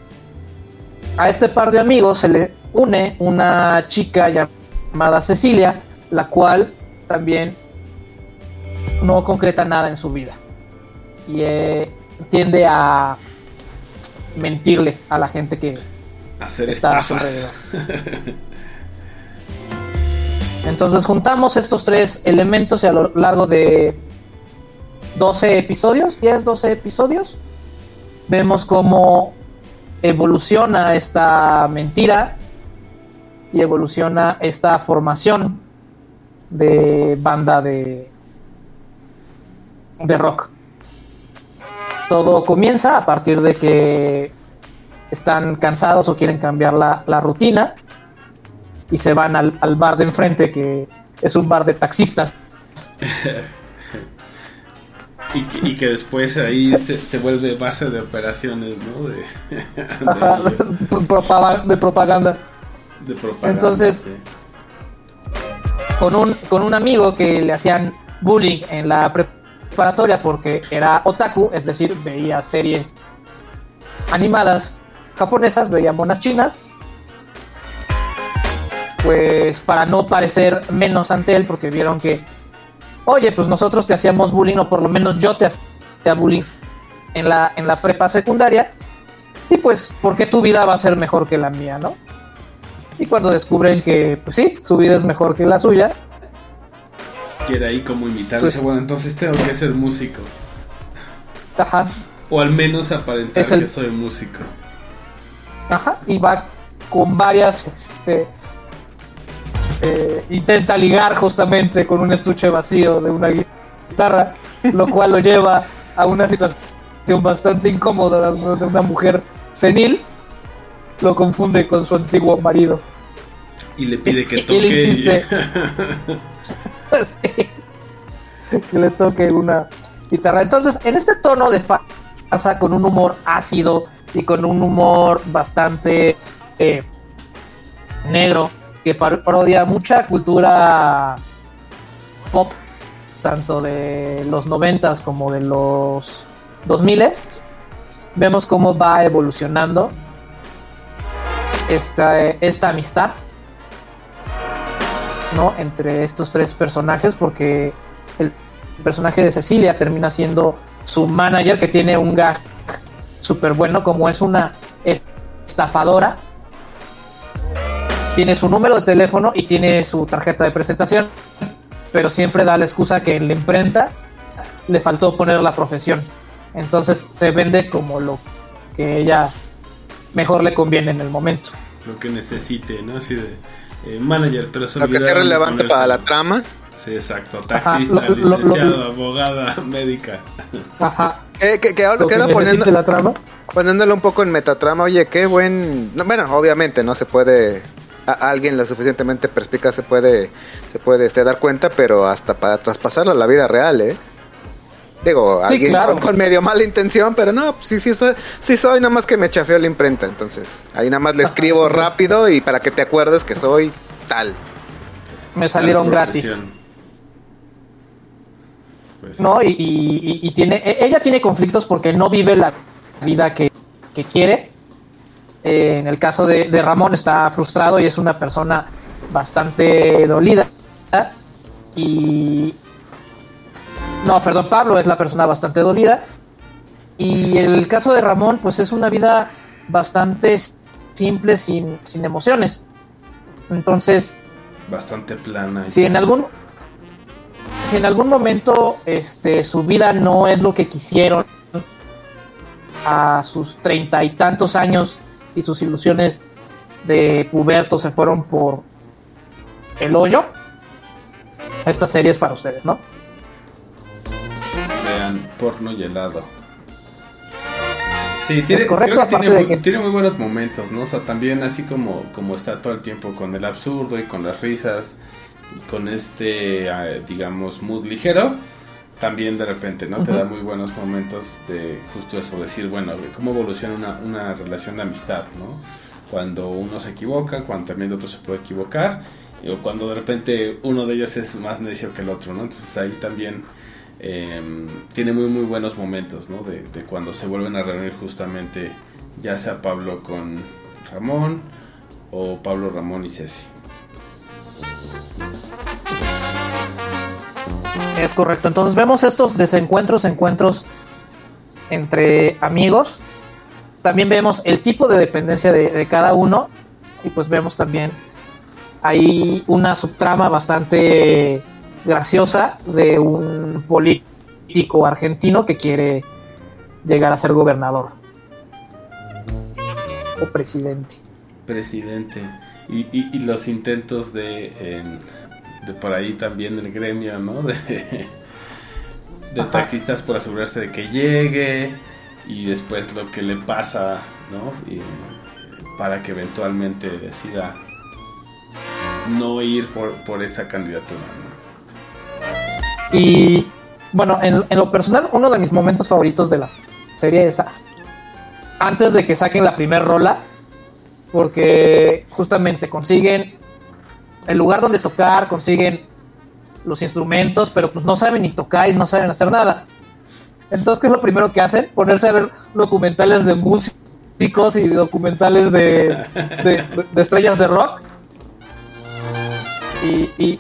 Speaker 2: a este par de amigos se le une una chica llamada Cecilia, la cual también no concreta nada en su vida. Y eh, tiende a mentirle a la gente que
Speaker 1: Hacer
Speaker 2: está a su
Speaker 1: estafas.
Speaker 2: alrededor. Entonces juntamos estos tres elementos y a lo largo de 12 episodios, 10, 12 episodios, vemos cómo evoluciona esta mentira y evoluciona esta formación de banda de, de rock. Todo comienza a partir de que están cansados o quieren cambiar la, la rutina y se van al, al bar de enfrente que es un bar de taxistas.
Speaker 1: Y que, y que después ahí se, se vuelve base de operaciones, ¿no? De, de
Speaker 2: Ajá, propaganda.
Speaker 1: de propaganda.
Speaker 2: Entonces-
Speaker 1: sí.
Speaker 2: con un, con un amigo que le hacían bullying en la preparatoria porque era otaku, es decir, veía series animadas japonesas, veía monas chinas. Pues para no parecer menos ante él, porque vieron que, oye, pues nosotros te hacíamos bullying, o por lo menos yo te hacía bullying en la, en la prepa secundaria, y pues, ¿por qué tu vida va a ser mejor que la mía, no? Y cuando descubren que, pues sí, su vida es mejor que la suya,
Speaker 1: Quiere ahí como imitar.
Speaker 2: Pues-
Speaker 1: bueno, entonces tengo que ser músico.
Speaker 2: ajá,
Speaker 1: O al menos aparentar
Speaker 2: el-
Speaker 1: que soy músico.
Speaker 2: ajá, y va con varias, este, eh, intenta ligar justamente con un estuche vacío de una guitarra, lo cual lo lleva a una situación bastante incómoda de una mujer senil, lo confunde con su antiguo marido.
Speaker 1: Y le pide que toque. y-
Speaker 2: insiste. Sí. que le toque una guitarra. Entonces, en este tono de farsa, con un humor ácido y con un humor bastante eh, negro, que par- parodia mucha cultura pop, tanto de los noventas como de los 2000 vemos cómo va evolucionando esta, esta amistad ¿no? entre estos tres personajes porque el personaje de Cecilia termina siendo su manager que tiene un gag súper bueno como es una estafadora tiene su número de teléfono y tiene su tarjeta de presentación pero siempre da la excusa que en la imprenta le faltó poner la profesión entonces se vende como lo que ella mejor le conviene en el momento
Speaker 1: Lo que necesite, ¿no? Así de. eh, manager, pero se
Speaker 3: Lo que sea relevante para la trama.
Speaker 1: Sí, exacto.
Speaker 2: Ajá,
Speaker 1: Taxista,
Speaker 2: lo- lo-
Speaker 1: licenciado, abogada, médica.
Speaker 2: ajá
Speaker 3: Que, que, que ahora, que ahora poniendo,
Speaker 2: la trama
Speaker 3: poniéndolo un poco en metatrama, oye, qué buen... no, bueno, obviamente no se puede... A alguien lo suficientemente perspicaz se puede, se puede este, dar cuenta, pero hasta para traspasarlo a la vida real, ¿eh? Digo,
Speaker 2: Sí,
Speaker 3: alguien
Speaker 2: claro.
Speaker 3: con, con medio mala intención, pero no, pues sí, sí soy, sí soy, nada más que me chafeó la imprenta, entonces ahí nada más le escribo rápido y para que te acuerdes que soy tal.
Speaker 2: me salieron gratis.
Speaker 1: Pues,
Speaker 2: ¿no? Y, y- y tiene, e- ella tiene conflictos porque no vive la vida que, que quiere. Eh, en el caso de, de Ramón está frustrado y es una persona bastante dolida. Y... No, perdón, Pablo es la persona bastante dolida. Y el caso de Ramón, pues es una vida bastante simple, sin, sin emociones. Entonces,
Speaker 1: Bastante plana.
Speaker 2: si en algún si en algún momento este su vida no es lo que quisieron a sus treinta y tantos años y sus ilusiones de puberto se fueron por el hoyo esta serie es para ustedes no
Speaker 1: Vean porno y helado. Sí, tiene,
Speaker 2: Es correcto,
Speaker 1: creo que tiene, muy,
Speaker 2: que-
Speaker 1: tiene muy buenos momentos, ¿no? O sea, también así como, como está todo el tiempo con el absurdo y con las risas y con este, eh, digamos, mood ligero, también de repente, ¿no? Te da muy buenos momentos de justo eso, decir, bueno, cómo evoluciona una, una relación de amistad, ¿no? Cuando uno se equivoca, cuando también el otro se puede equivocar, o cuando de repente uno de ellos es más necio que el otro, ¿no? Entonces ahí también eh, tiene muy, muy buenos momentos, ¿no? De, de cuando se vuelven a reunir justamente, ya sea Pablo con Ramón o Pablo Ramón y Ceci.
Speaker 2: Es correcto. Entonces vemos estos desencuentros, encuentros entre amigos. También vemos el tipo de dependencia de, cada uno. Y pues vemos también ahí una subtrama bastante graciosa de un político argentino que quiere llegar a ser gobernador. O presidente.
Speaker 1: presidente y, los intentos de, eh, de por ahí también el gremio, ¿no? De, de taxistas por asegurarse de que llegue y después lo que le pasa, ¿no? Y, para que eventualmente decida no ir por, por esa candidatura, ¿no?
Speaker 2: Y bueno, en, en lo personal, uno de mis momentos favoritos de la serie es antes de que saquen la primer rola, porque justamente consiguen el lugar donde tocar, consiguen los instrumentos, pero pues no saben ni tocar y no saben hacer nada. Entonces, ¿qué es lo primero que hacen? Ponerse a ver documentales de músicos y documentales de, de- de estrellas de rock. Y, y-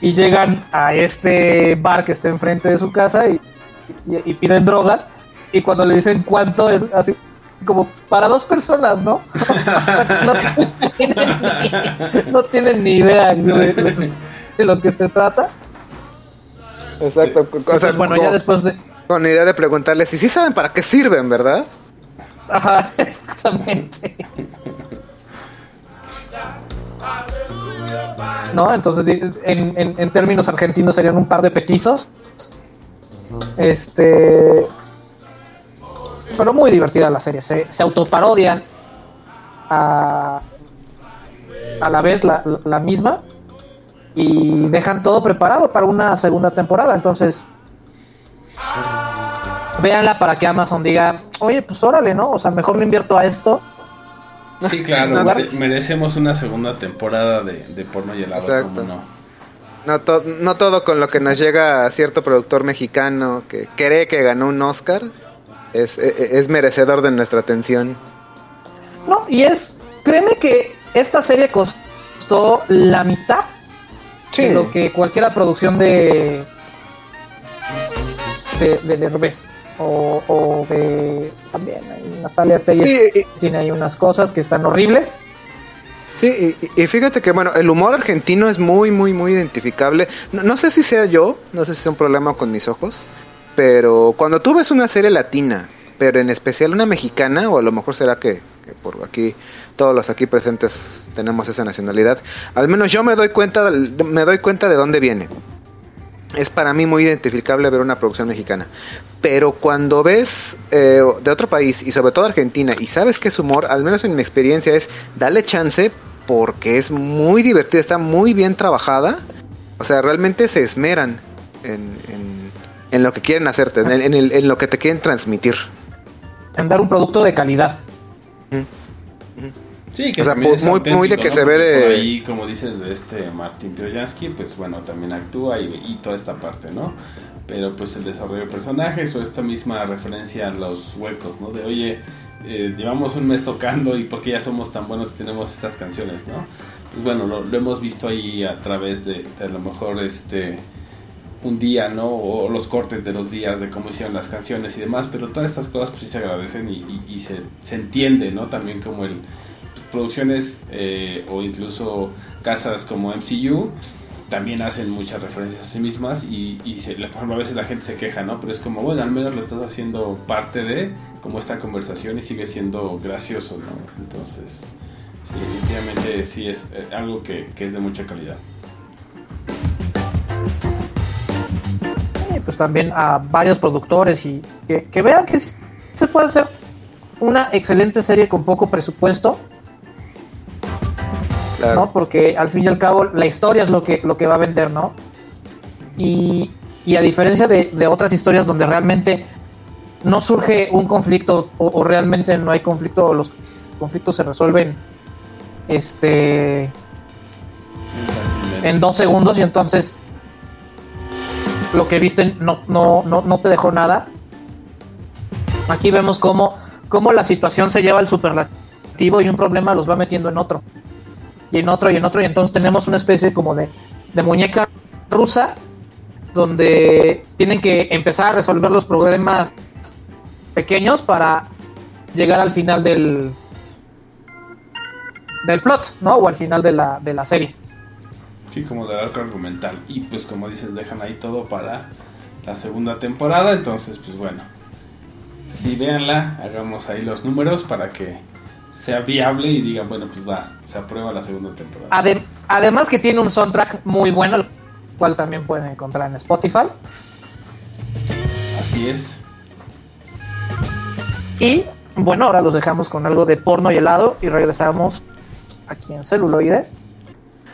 Speaker 2: y llegan a este bar que está enfrente de su casa y, y- y piden drogas. Y cuando le dicen cuánto es así como para dos personas, ¿no? no, tienen ni, no tienen ni idea de, de- de lo que se trata.
Speaker 3: Exacto. O sea,
Speaker 2: bueno,
Speaker 3: como-
Speaker 2: ya después de...
Speaker 3: con idea de preguntarles si sí saben para qué sirven, ¿verdad?
Speaker 2: Ajá, exactamente. ¿No? Entonces, en, en- en términos argentinos serían un par de petizos. Este. Pero muy divertida la serie. Se, se autoparodia a, a la vez la, la misma. Y dejan todo preparado para una segunda temporada. Entonces, véanla para que Amazon diga, oye, pues órale, ¿no? O sea, mejor le invierto a esto.
Speaker 1: Sí, claro, merecemos una segunda temporada de, de porno y helado,
Speaker 3: Exacto.
Speaker 1: ¿cómo no?
Speaker 3: No, to- no todo con lo que nos llega a cierto productor mexicano que cree que ganó un Oscar es, e- e- es merecedor de nuestra atención.
Speaker 2: No, y es, créeme que esta serie costó la mitad
Speaker 3: Sí.
Speaker 2: de lo que cualquier producción de de, de Derbez o, o de también hay Natalia Telles
Speaker 3: y-
Speaker 2: tiene ahí unas cosas que están horribles
Speaker 3: Sí, y, y fíjate que bueno, el humor argentino es muy, muy, muy identificable. No, no sé si sea yo, no sé si es un problema con mis ojos, pero cuando tú ves una serie latina, pero en especial una mexicana, o a lo mejor será que, que por aquí todos los aquí presentes tenemos esa nacionalidad, al menos yo me doy cuenta, me doy cuenta de dónde viene. Es para mí muy identificable ver una producción mexicana. Pero cuando ves eh, de otro país y sobre todo Argentina y sabes que es humor, al menos en mi experiencia es dale chance porque es muy divertida, está muy bien trabajada. O sea, realmente se esmeran en, en- en lo que quieren hacerte, en, el- en el- en lo que te quieren transmitir.
Speaker 2: en dar un producto de calidad
Speaker 1: Sí, que
Speaker 3: O sea,
Speaker 1: es
Speaker 3: muy- muy de que
Speaker 1: ¿no?
Speaker 3: se ve
Speaker 1: Porque
Speaker 3: de-
Speaker 1: ahí, como dices, de este Martín Piojansky, pues bueno, también actúa y, y toda esta parte, ¿no? Pero pues el desarrollo de personajes o esta misma referencia a los huecos, ¿no? De, oye, eh, llevamos un mes tocando y por qué ya somos tan buenos si tenemos estas canciones, ¿no? Pues bueno, lo, lo hemos visto ahí a través de, de a lo mejor este un día, ¿no? O los cortes de los días, de cómo hicieron las canciones y demás, pero todas estas cosas pues sí se agradecen y, se, se entiende, ¿no? También como el producciones eh, o incluso casas como MCU también hacen muchas referencias a sí mismas y, y por ejemplo, a veces la gente se queja, ¿no? Pero es como, bueno, al menos lo estás haciendo parte de como esta conversación y sigue siendo gracioso, ¿no? Entonces, sí, definitivamente sí es eh, algo que, que es de mucha calidad.
Speaker 2: Pues también a varios productores y que, que vean que se puede hacer una excelente serie con poco presupuesto
Speaker 3: Claro.
Speaker 2: ¿no? Porque al fin y al cabo la historia es lo que, lo que va a vender, ¿no? Y Y a diferencia de, de otras historias donde realmente no surge un conflicto o, o realmente no hay conflicto, o los conflictos se resuelven este en dos segundos y entonces lo que viste no, no, no, no te dejó nada. Aquí vemos cómo, cómo la situación se lleva al superlativo y un problema los va metiendo en otro. Y en otro y en otro. Y entonces tenemos una especie como de, de muñeca rusa donde tienen que empezar a resolver los problemas pequeños para llegar al final del del plot, ¿no? O al final de la, de la serie.
Speaker 1: Sí, como del arco argumental. Y pues como dices, dejan ahí todo para la segunda temporada. Entonces, pues bueno. Si véanla, hagamos ahí los números para que sea viable y digan, bueno, pues va, se aprueba la segunda temporada.
Speaker 2: Adem- además que tiene un soundtrack muy bueno, el cual también pueden encontrar en Spotify.
Speaker 1: Así es.
Speaker 2: Y bueno, ahora los dejamos con algo de porno y helado y regresamos aquí en celuloide.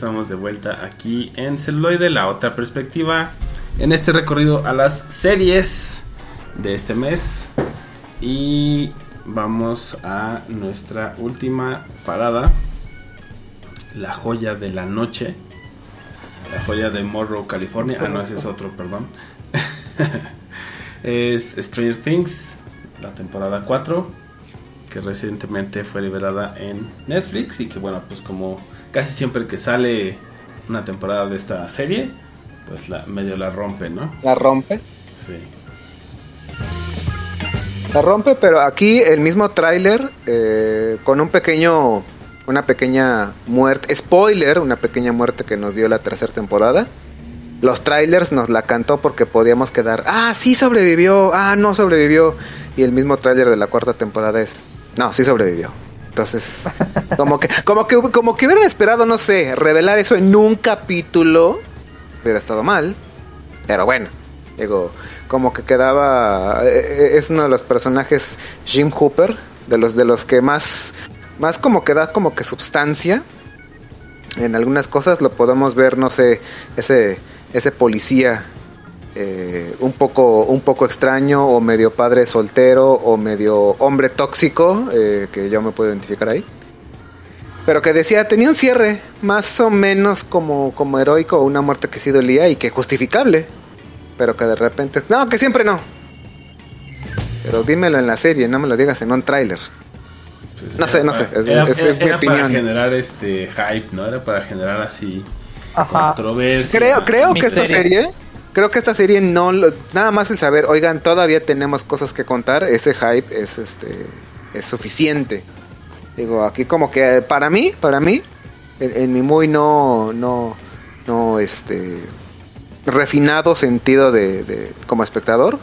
Speaker 1: Estamos de vuelta aquí en celuloide, la otra perspectiva. En este recorrido a las series de este mes. Y vamos a nuestra última parada. La joya de la noche. La joya de Morrow, California. Ah, no, ese es otro, perdón. es Stranger Things, la temporada 4 que recientemente fue liberada en Netflix y que bueno, pues como casi siempre que sale una temporada de esta serie, pues la medio la rompe, ¿no?
Speaker 7: La rompe.
Speaker 1: Sí.
Speaker 7: La rompe, pero aquí el mismo tráiler eh, con un pequeño, una pequeña muerte, spoiler, una pequeña muerte que nos dio la tercera temporada. Los trailers nos la cantó porque podíamos quedar, ah, sí sobrevivió, ah, no sobrevivió. Y el mismo tráiler de la cuarta temporada es, no, sí sobrevivió. Entonces, como que, como que, como que hubieran esperado, no sé, revelar eso en un capítulo, hubiera estado mal. Pero bueno, digo, como que quedaba, eh, es uno de los personajes Jim Hooper, de los de los que más, más como que da como que substancia. En algunas cosas lo podemos ver, no sé, ese, ese policía eh, un poco un poco extraño o medio padre soltero o medio hombre tóxico eh, que yo me puedo identificar ahí
Speaker 3: pero que decía, tenía un cierre más o menos como, como heroico, una muerte que sí dolía y que justificable, pero que de repente, no, que siempre no. Pero dímelo en la serie, no me lo digas en un tráiler.
Speaker 1: Pues
Speaker 3: No sé, no sé, es-
Speaker 1: Era,
Speaker 3: es- es mi
Speaker 1: era para
Speaker 3: opinión.
Speaker 1: generar este hype, ¿no? Era para generar así
Speaker 2: Ajá.
Speaker 1: controversia.
Speaker 3: Creo, creo que esta serie, creo que esta serie no, lo- nada más el saber, oigan, todavía tenemos cosas que contar, ese hype es este, es suficiente. Digo, aquí como que para mí, para mí, en, mi muy no, no, no, este, refinado sentido de, de- como espectador,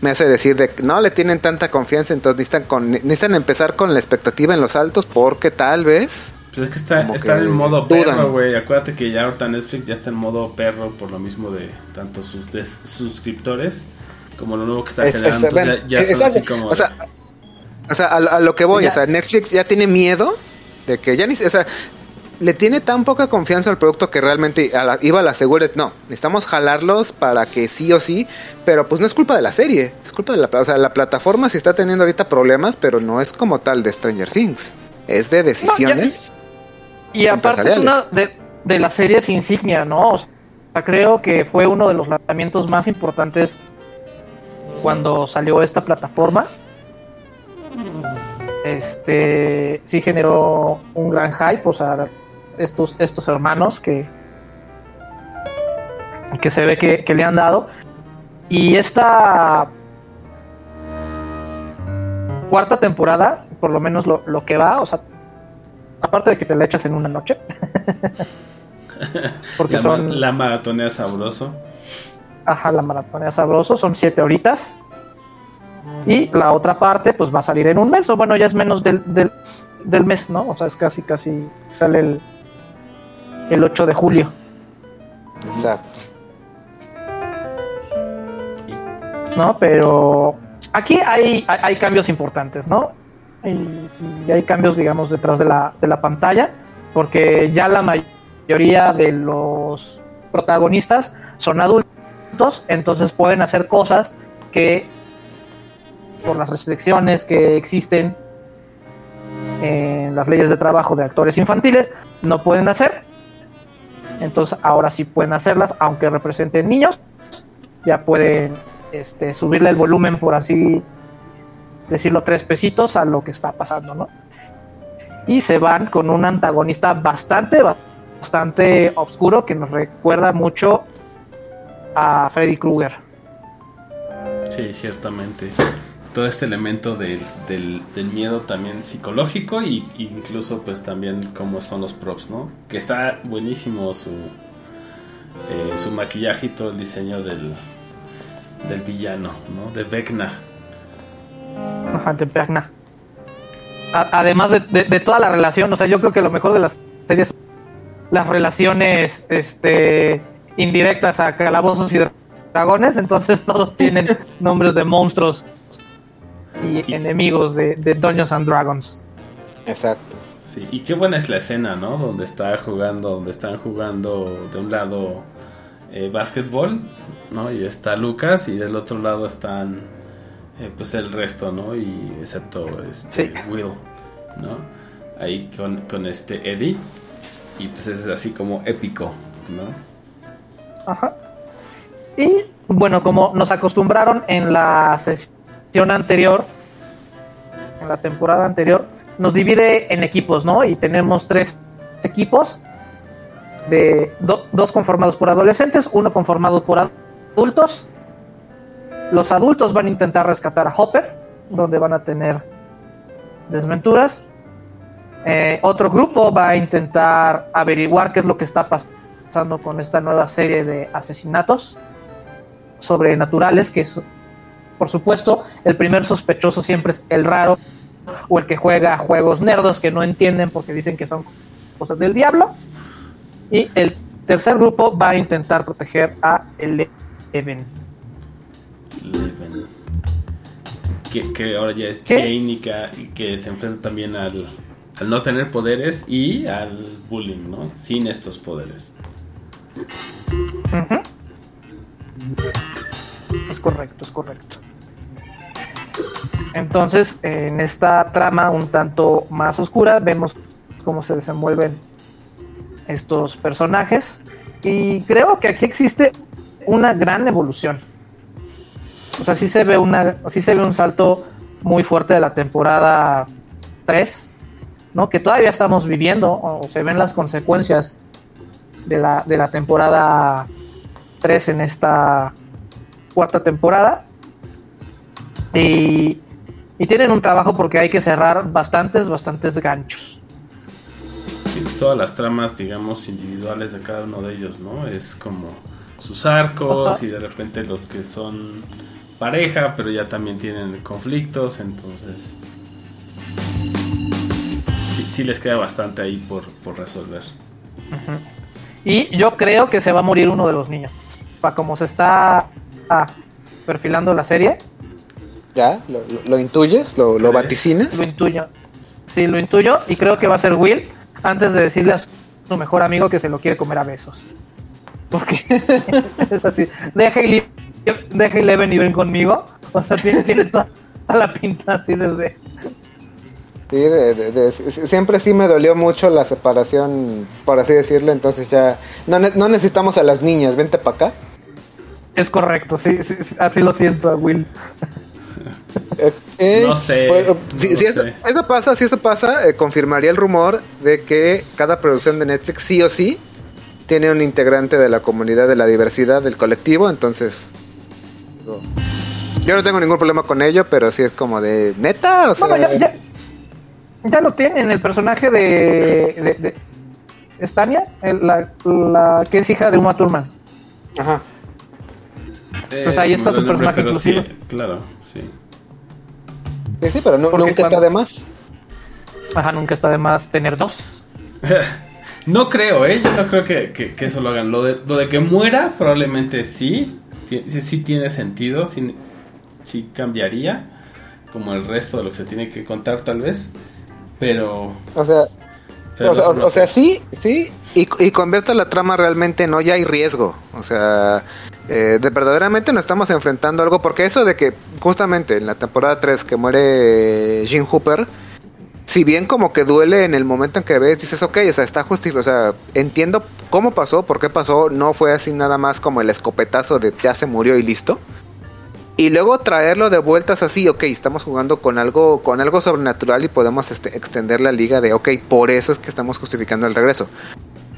Speaker 3: me hace decir de que no le tienen tanta confianza, entonces necesitan, necesitan empezar con la expectativa en los altos porque tal vez
Speaker 1: Pues es que está, está
Speaker 3: que
Speaker 1: en modo
Speaker 3: dudan.
Speaker 1: perro, güey. Acuérdate que ya ahorita Netflix ya está en modo perro por lo mismo de tanto sus des- suscriptores como lo nuevo que está
Speaker 3: Es-
Speaker 1: generando.
Speaker 3: es-
Speaker 1: Entonces
Speaker 3: bueno,
Speaker 1: ya, ya
Speaker 3: es-
Speaker 1: son
Speaker 3: exacto.
Speaker 1: así como...
Speaker 3: O sea, o sea, a, a lo que voy,
Speaker 2: Ya.
Speaker 3: o sea, Netflix ya tiene miedo de que ya ni, o sea, le tiene tan poca confianza al producto que realmente a la- iba a la segura, no, necesitamos jalarlos para que sí o sí, pero pues no es culpa de la serie, es culpa de la, o sea, la plataforma sí está teniendo ahorita problemas, pero no es como tal de Stranger Things, es de decisiones.
Speaker 2: Y aparte es una de, de las series insignia, ¿no? O sea, creo que fue uno de los lanzamientos más importantes cuando salió esta plataforma. Este sí generó un gran hype, o sea, estos, estos hermanos que, que se ve que, que le han dado. Y esta cuarta temporada, por lo menos lo, lo que va, o sea, aparte de que te la echas en una noche. Porque
Speaker 1: la,
Speaker 2: son.
Speaker 1: la maratonea sabroso.
Speaker 2: Ajá, la maratón es sabroso, son siete horitas. Y la otra parte, pues va a salir en un mes, o bueno, ya es menos del, del, del mes, ¿no? O sea, es casi, casi sale el, el 8 de julio.
Speaker 3: Exacto.
Speaker 2: ¿no? Pero aquí hay, hay, hay cambios importantes, ¿no? Y, hay cambios, digamos, detrás de la, de la pantalla, porque ya la mayoría de los protagonistas son adultos, entonces pueden hacer cosas que por las restricciones que existen en las leyes de trabajo de actores infantiles, no pueden hacer. Entonces ahora sí pueden hacerlas, aunque representen niños, ya pueden este, subirle el volumen, por así decirlo, tres pesitos a lo que está pasando, ¿no? Y se van con un antagonista bastante, bastante oscuro que nos recuerda mucho a Freddy Krueger.
Speaker 1: Sí, ciertamente. Todo este elemento del, del, miedo también psicológico y incluso pues también cómo son los props, ¿no? Que está buenísimo su, eh, su maquillaje y todo el diseño del, del villano, ¿no? De Vecna.
Speaker 2: Ajá, de Vecna. A- además de, de- de toda la relación, o sea, yo creo que lo mejor de las series las relaciones este indirectas a calabozos y dragones, entonces todos tienen nombres de monstruos y
Speaker 1: Y-
Speaker 2: enemigos de, de Dungeons and Dragons.
Speaker 3: Exacto.
Speaker 1: Sí, y qué buena es la escena, ¿no? Donde está jugando, donde están jugando de un lado eh, básquetbol, ¿no? Y está Lucas y del otro lado están eh, pues el resto, ¿no? Y excepto este
Speaker 2: Sí.
Speaker 1: Will, ¿no? Ahí con, con este Eddie y pues es así como épico, ¿no?
Speaker 2: Ajá. Y bueno, como nos acostumbraron en la sesión anterior, en la temporada anterior, nos divide en equipos, ¿no? Y tenemos tres equipos, de do- dos conformados por adolescentes, uno conformado por adultos. Los adultos van a intentar rescatar a Hopper, donde van a tener desventuras. Eh, otro grupo va a intentar averiguar qué es lo que está pas- pasando con esta nueva serie de asesinatos sobrenaturales, que es, por supuesto, el primer sospechoso siempre es el raro o el que juega juegos nerdos que no entienden porque dicen que son cosas del diablo. Y el tercer grupo va a intentar proteger a Eleven.
Speaker 1: Que, que ahora ya es
Speaker 2: ¿Qué?
Speaker 1: Jane y que, y que se enfrenta también al, al no tener poderes y al bullying, ¿no? Sin estos poderes.
Speaker 2: Es correcto, es correcto. Entonces, en esta trama un tanto más oscura, vemos cómo se desenvuelven estos personajes. Y creo que aquí existe una gran evolución. O sea, sí se ve una, sí se ve un salto muy fuerte de la temporada 3, ¿no? Que todavía estamos viviendo, o se ven las consecuencias de la, de la temporada 3 en esta cuarta temporada. Y, y tienen un trabajo porque hay que cerrar bastantes, bastantes ganchos.
Speaker 1: Sí, todas las tramas, digamos, individuales de cada uno de ellos, ¿no? Es como sus arcos
Speaker 2: Ajá.
Speaker 1: y de repente los que son pareja, pero ya también tienen conflictos, entonces... Sí, sí les queda bastante ahí por, por resolver.
Speaker 2: Y yo creo que se va a morir uno de los niños. Para como se está ah, perfilando la serie,
Speaker 3: ¿Ya? ¿Lo, lo- lo intuyes? ¿Lo, lo vaticinas?
Speaker 2: lo intuyo. Sí, lo intuyo y creo que va a ser Will antes de decirle a su mejor amigo que se lo quiere comer a besos. Porque es así. Deja y, deja y Leven y ven conmigo. O sea, tiene, tiene toda la pinta así desde...
Speaker 3: Sí, de- de- de- si- siempre sí me dolió mucho la separación, por así decirlo, entonces ya no, ne- no necesitamos a las niñas, vente para acá.
Speaker 2: Es correcto, sí, sí, sí, así lo siento a Will.
Speaker 3: Ok,
Speaker 1: No sé,
Speaker 3: pues,
Speaker 1: no
Speaker 3: si, si eso,
Speaker 1: sé.
Speaker 3: eso pasa, si eso pasa, eh, confirmaría el rumor de que cada producción de Netflix sí o sí tiene un integrante de la comunidad de la diversidad del colectivo, entonces digo, yo no tengo ningún problema con ello, pero sí es como de neta, o sea,
Speaker 2: No, ya, ya, ya lo tienen, el personaje de, de, de Stania, el- la, la que es hija de Uma Thurman.
Speaker 3: ajá.
Speaker 2: Pues ahí está su
Speaker 1: nombre,
Speaker 2: personaje
Speaker 1: pero sí, claro, sí.
Speaker 3: Sí, sí, pero no- nunca está de más.
Speaker 2: Ajá, nunca está de más tener dos.
Speaker 1: No creo, ¿eh? Yo no creo que, que- que eso lo hagan. Lo de, lo de que muera, probablemente sí. Sí, sí tiene sentido. Sí, sí cambiaría. Como el resto de lo que se tiene que contar, tal vez. Pero.
Speaker 3: O sea,
Speaker 1: pero
Speaker 3: o sea,
Speaker 1: no
Speaker 3: o- o sea,
Speaker 1: sé.
Speaker 3: sí, sí, y, y convierte la trama realmente no ya hay riesgo. O sea, eh, de verdaderamente nos estamos enfrentando a algo, porque eso de que justamente en la temporada 3 que muere Jim Hooper, si bien como que duele en el momento en que ves, dices, ok, o sea, está justificado, o sea, entiendo cómo pasó, por qué pasó, no fue así nada más como el escopetazo de ya se murió y listo. Y luego traerlo de vueltas así, ok, estamos jugando con algo, con algo sobrenatural y podemos este, extender la liga de, ok, por eso es que estamos justificando el regreso.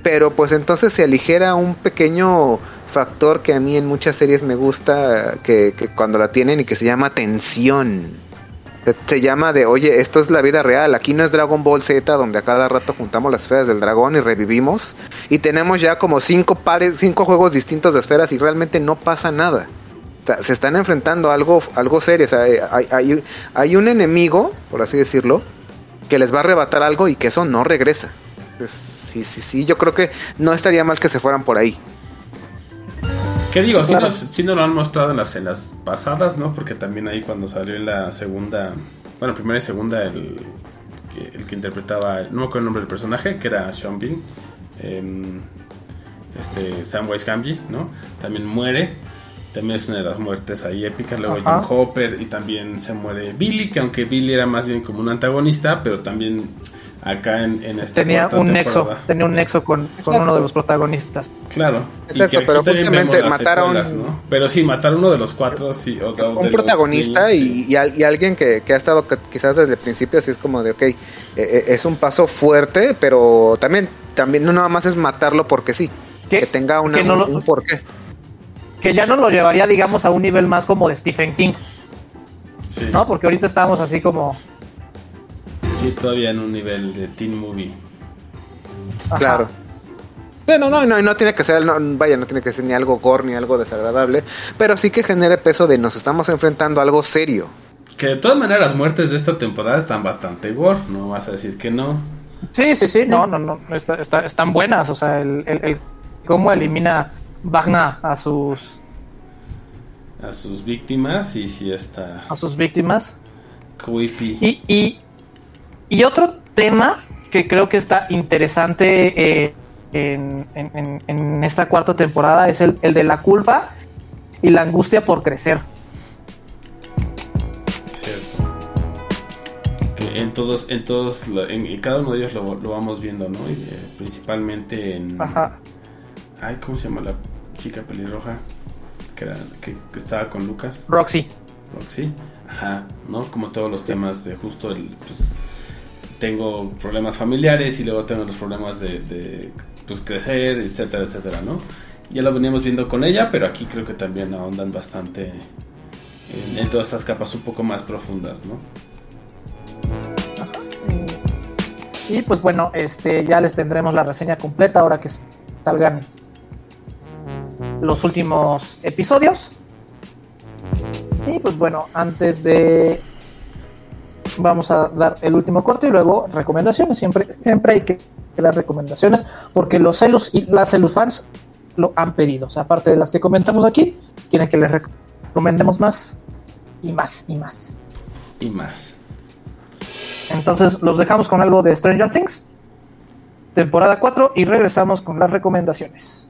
Speaker 3: Pero pues entonces se aligera un pequeño factor que a mí en muchas series me gusta, que, que cuando la tienen y que se llama tensión. Se, llama de, oye, esto es la vida real, aquí no es Dragon Ball Z donde a cada rato juntamos las esferas del dragón y revivimos. Y tenemos ya como cinco pares, cinco juegos distintos de esferas y realmente no pasa nada. O sea, se están enfrentando a algo, algo serio. O sea, eh, hay, hay, hay un enemigo, por así decirlo, que les va a arrebatar algo y que eso no regresa. Sí, sí, sí, yo creo que no estaría mal que se fueran por ahí.
Speaker 1: ¿Qué digo? Sí,
Speaker 2: Claro.
Speaker 1: nos, sí nos lo han mostrado en las, en las pasadas, ¿no? Porque también ahí cuando salió en la segunda. Bueno, primera y segunda, el el que interpretaba. No me acuerdo el nombre del personaje, que era Sean Bean. em, este Samwise Gamgee, ¿no? También muere. También es una de las muertes ahí épicas. Luego
Speaker 2: Ajá.
Speaker 1: Jim Hopper y también se muere Billy, que aunque Billy era más bien como un antagonista, pero también acá en, en esta
Speaker 2: Tenía
Speaker 1: cuarta
Speaker 2: un nexo,
Speaker 1: temporada.
Speaker 2: tenía un nexo con, con uno de los protagonistas.
Speaker 1: Claro. Y
Speaker 3: Exacto, pero justamente
Speaker 1: vemos las
Speaker 3: matar a un-
Speaker 1: secuelas, ¿no? Pero sí, matar a uno de los cuatro, sí. o- o de
Speaker 3: un protagonista
Speaker 1: niños,
Speaker 3: y,
Speaker 1: sí.
Speaker 3: y al- y alguien que, que ha estado quizás desde el principio así es como de ok eh, eh, es un paso fuerte pero también también no nada más es matarlo porque sí
Speaker 2: Que-
Speaker 3: que, tenga una,
Speaker 2: que no lo-
Speaker 3: un porqué
Speaker 2: Que ya no lo llevaría, digamos, a un nivel más como de Stephen King,
Speaker 1: Sí,
Speaker 2: ¿no? Porque ahorita estamos así como...
Speaker 1: sí, todavía en un nivel de teen movie.
Speaker 2: ajá.
Speaker 3: claro no, no, no, no tiene que ser, no, vaya, no tiene que ser ni algo gore ni algo desagradable, pero sí que genere peso de nos estamos enfrentando a algo serio.
Speaker 1: Que de todas maneras las muertes de esta temporada están bastante gore, no vas a decir que no.
Speaker 2: Sí, sí, sí, no, no, no, está- está- están buenas, o sea, el, el, el- cómo elimina Wagner a sus,
Speaker 1: A sus víctimas y sí está
Speaker 2: a sus víctimas.
Speaker 1: creepy.
Speaker 2: Y, y, y otro tema que creo que está interesante eh, en, en- en- en esta cuarta temporada es el, el de la culpa y la angustia por crecer.
Speaker 1: Cierto. Que en todos, en todos, en, en cada uno de ellos lo, lo vamos viendo, ¿no? Y, eh, principalmente en...
Speaker 7: Ajá.
Speaker 1: Ay, ¿cómo se llama la chica pelirroja? Que, era, que, que estaba con Lucas.
Speaker 7: Roxy.
Speaker 1: Roxy. Ajá, ¿no? Como todos los temas de justo el... Pues, tengo problemas familiares y luego tengo los problemas de, de, pues crecer, etcétera, etcétera, ¿no? Ya lo veníamos viendo con ella, pero aquí creo que también ahondan bastante en, en todas estas capas un poco más profundas, ¿no?
Speaker 7: Y pues bueno, este ya les tendremos la reseña completa ahora que salgan los últimos episodios. Y pues bueno, antes de vamos a dar el último corte y luego recomendaciones. Siempre, siempre hay que dar recomendaciones porque los celos y las celus fans lo han pedido. O sea, aparte de las que comentamos aquí, quieren que les recomendemos más y más y más.
Speaker 1: Y más.
Speaker 7: Entonces los dejamos con algo de Stranger Things, temporada 4, y regresamos con las recomendaciones.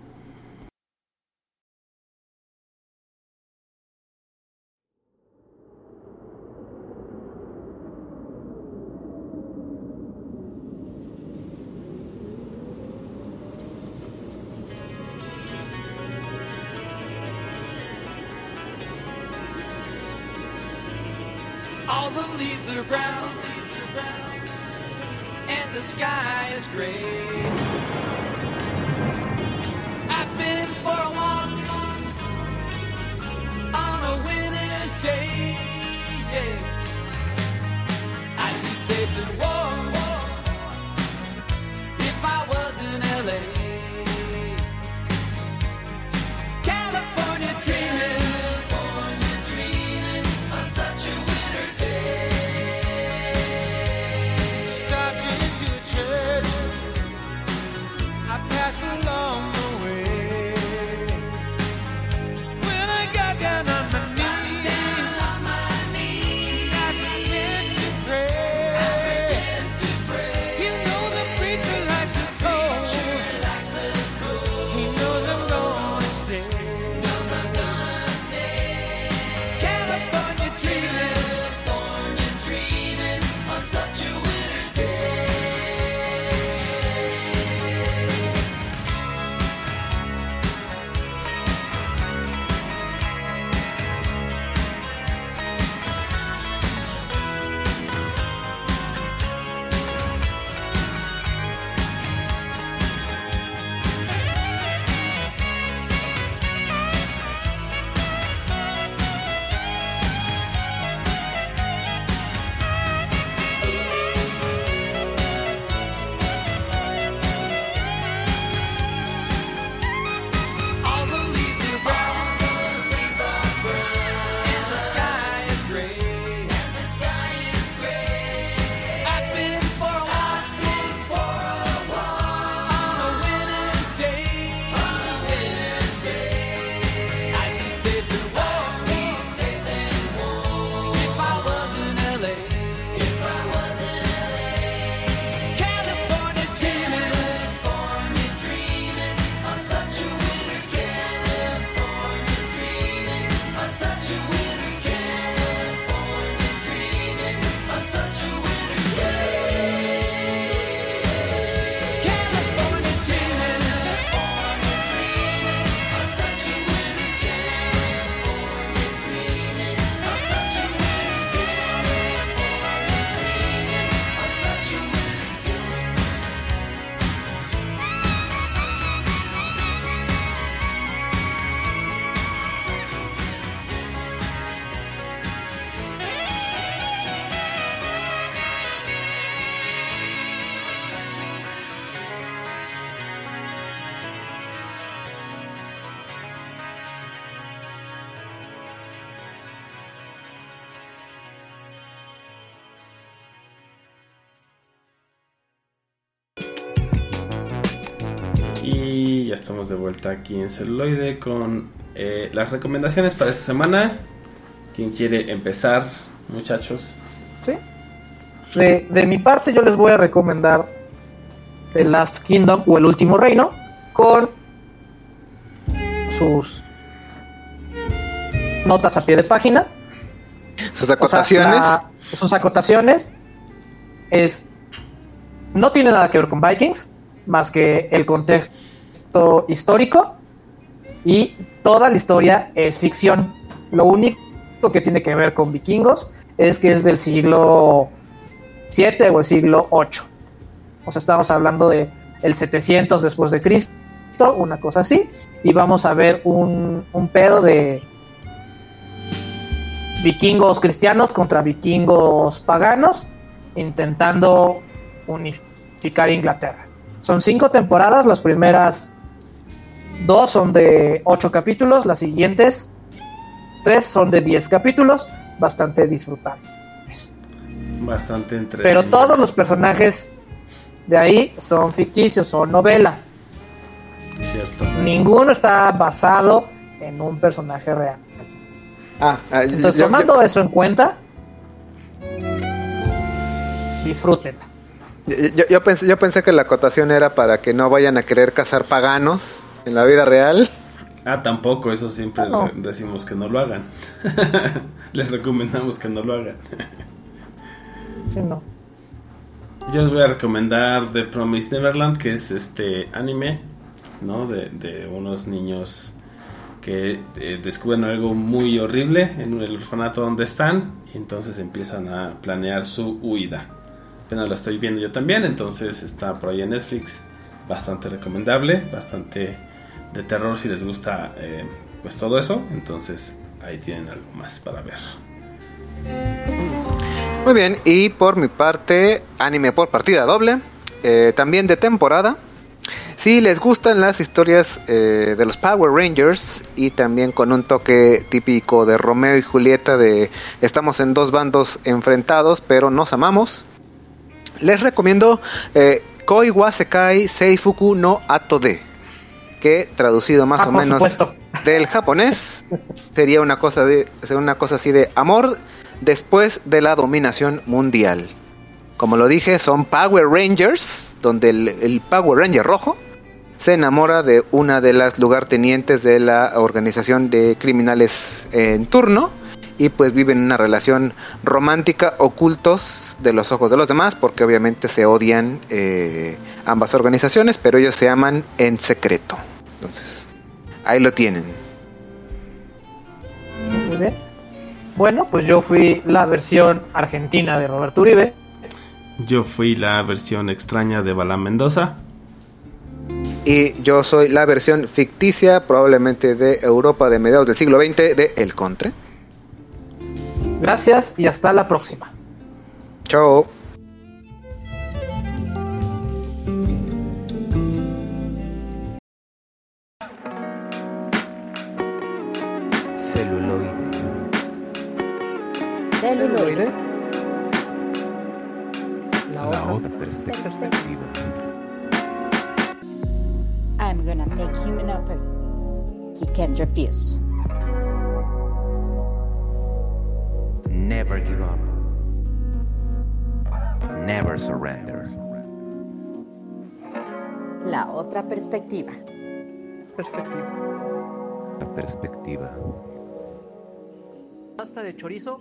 Speaker 1: Estamos de vuelta aquí en celuloide con eh, las recomendaciones para esta semana. ¿Quién quiere empezar, muchachos?
Speaker 7: ¿Sí? De, de mi parte yo les voy a recomendar The Last Kingdom o El Último Reino con sus notas a pie de página.
Speaker 3: Sus
Speaker 7: O sea,
Speaker 3: acotaciones.
Speaker 7: la- sus acotaciones
Speaker 2: es no tiene nada que ver con Vikings, más que el contexto histórico y toda la historia es ficción. Lo único que tiene que ver con vikingos es que es del siglo 7 o el siglo 8. O sea, estamos hablando de el 700 después de Cristo, una cosa así, y vamos a ver un, un pedo de vikingos cristianos contra vikingos paganos intentando unificar Inglaterra. Son cinco temporadas, las primeras dos son de ocho capítulos, las siguientes tres son de diez capítulos, bastante disfrutables.
Speaker 1: Bastante entre.
Speaker 2: Pero todos los personajes de ahí son ficticios, son novela.
Speaker 1: Cierto.
Speaker 2: Ninguno está basado en un personaje real.
Speaker 3: Ah, ah,
Speaker 2: Entonces,
Speaker 3: yo-
Speaker 2: tomando eso en cuenta, disfrútenla.
Speaker 3: Yo, yo- yo pensé, yo pensé que la acotación era para que no vayan a querer cazar paganos en la vida real.
Speaker 1: Ah, tampoco, eso siempre
Speaker 2: No.
Speaker 1: decimos que no lo hagan. Les recomendamos que no lo hagan.
Speaker 2: Sí, no.
Speaker 1: Yo les voy a recomendar The Promised Neverland, que es este anime, ¿no? De, de unos niños que eh, descubren algo muy horrible en el orfanato donde están y entonces empiezan a planear su huida. Apenas la estoy viendo yo también, entonces está por ahí en Netflix, bastante recomendable, bastante de terror si les gusta eh, pues todo eso, entonces ahí tienen algo más para ver.
Speaker 3: Muy bien, y por mi parte, anime por partida doble, eh, también de temporada. Si les gustan las historias eh, de los Power Rangers y también con un toque típico de Romeo y Julieta de estamos en dos bandos enfrentados pero nos amamos, les recomiendo Koi wa Sekai Seifuku no Atode, que traducido más
Speaker 2: Ah,
Speaker 3: o menos
Speaker 2: supuesto.
Speaker 3: del japonés sería una cosa de una cosa así de amor después de la dominación mundial. Como lo dije, son Power Rangers, donde el, el Power Ranger rojo se enamora de una de las lugartenientes de la organización de criminales en turno y pues viven una relación romántica ocultos de los ojos de los demás porque obviamente se odian eh, ambas organizaciones pero ellos se aman en secreto entonces ahí lo tienen
Speaker 2: Muy bien. Bueno, pues yo fui la versión argentina de Roberto Uribe.
Speaker 1: Yo fui la versión extraña de Bala Mendoza.
Speaker 3: y yo soy la versión ficticia probablemente de Europa de mediados del siglo XX de El Contre
Speaker 2: Gracias y hasta la próxima.
Speaker 3: chao
Speaker 6: refuse.
Speaker 4: Never give up. Never surrender.
Speaker 6: La otra perspectiva.
Speaker 5: perspectiva.
Speaker 4: La perspectiva.
Speaker 5: Pasta de chorizo.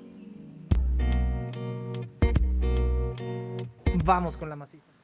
Speaker 5: Vamos con la maciza.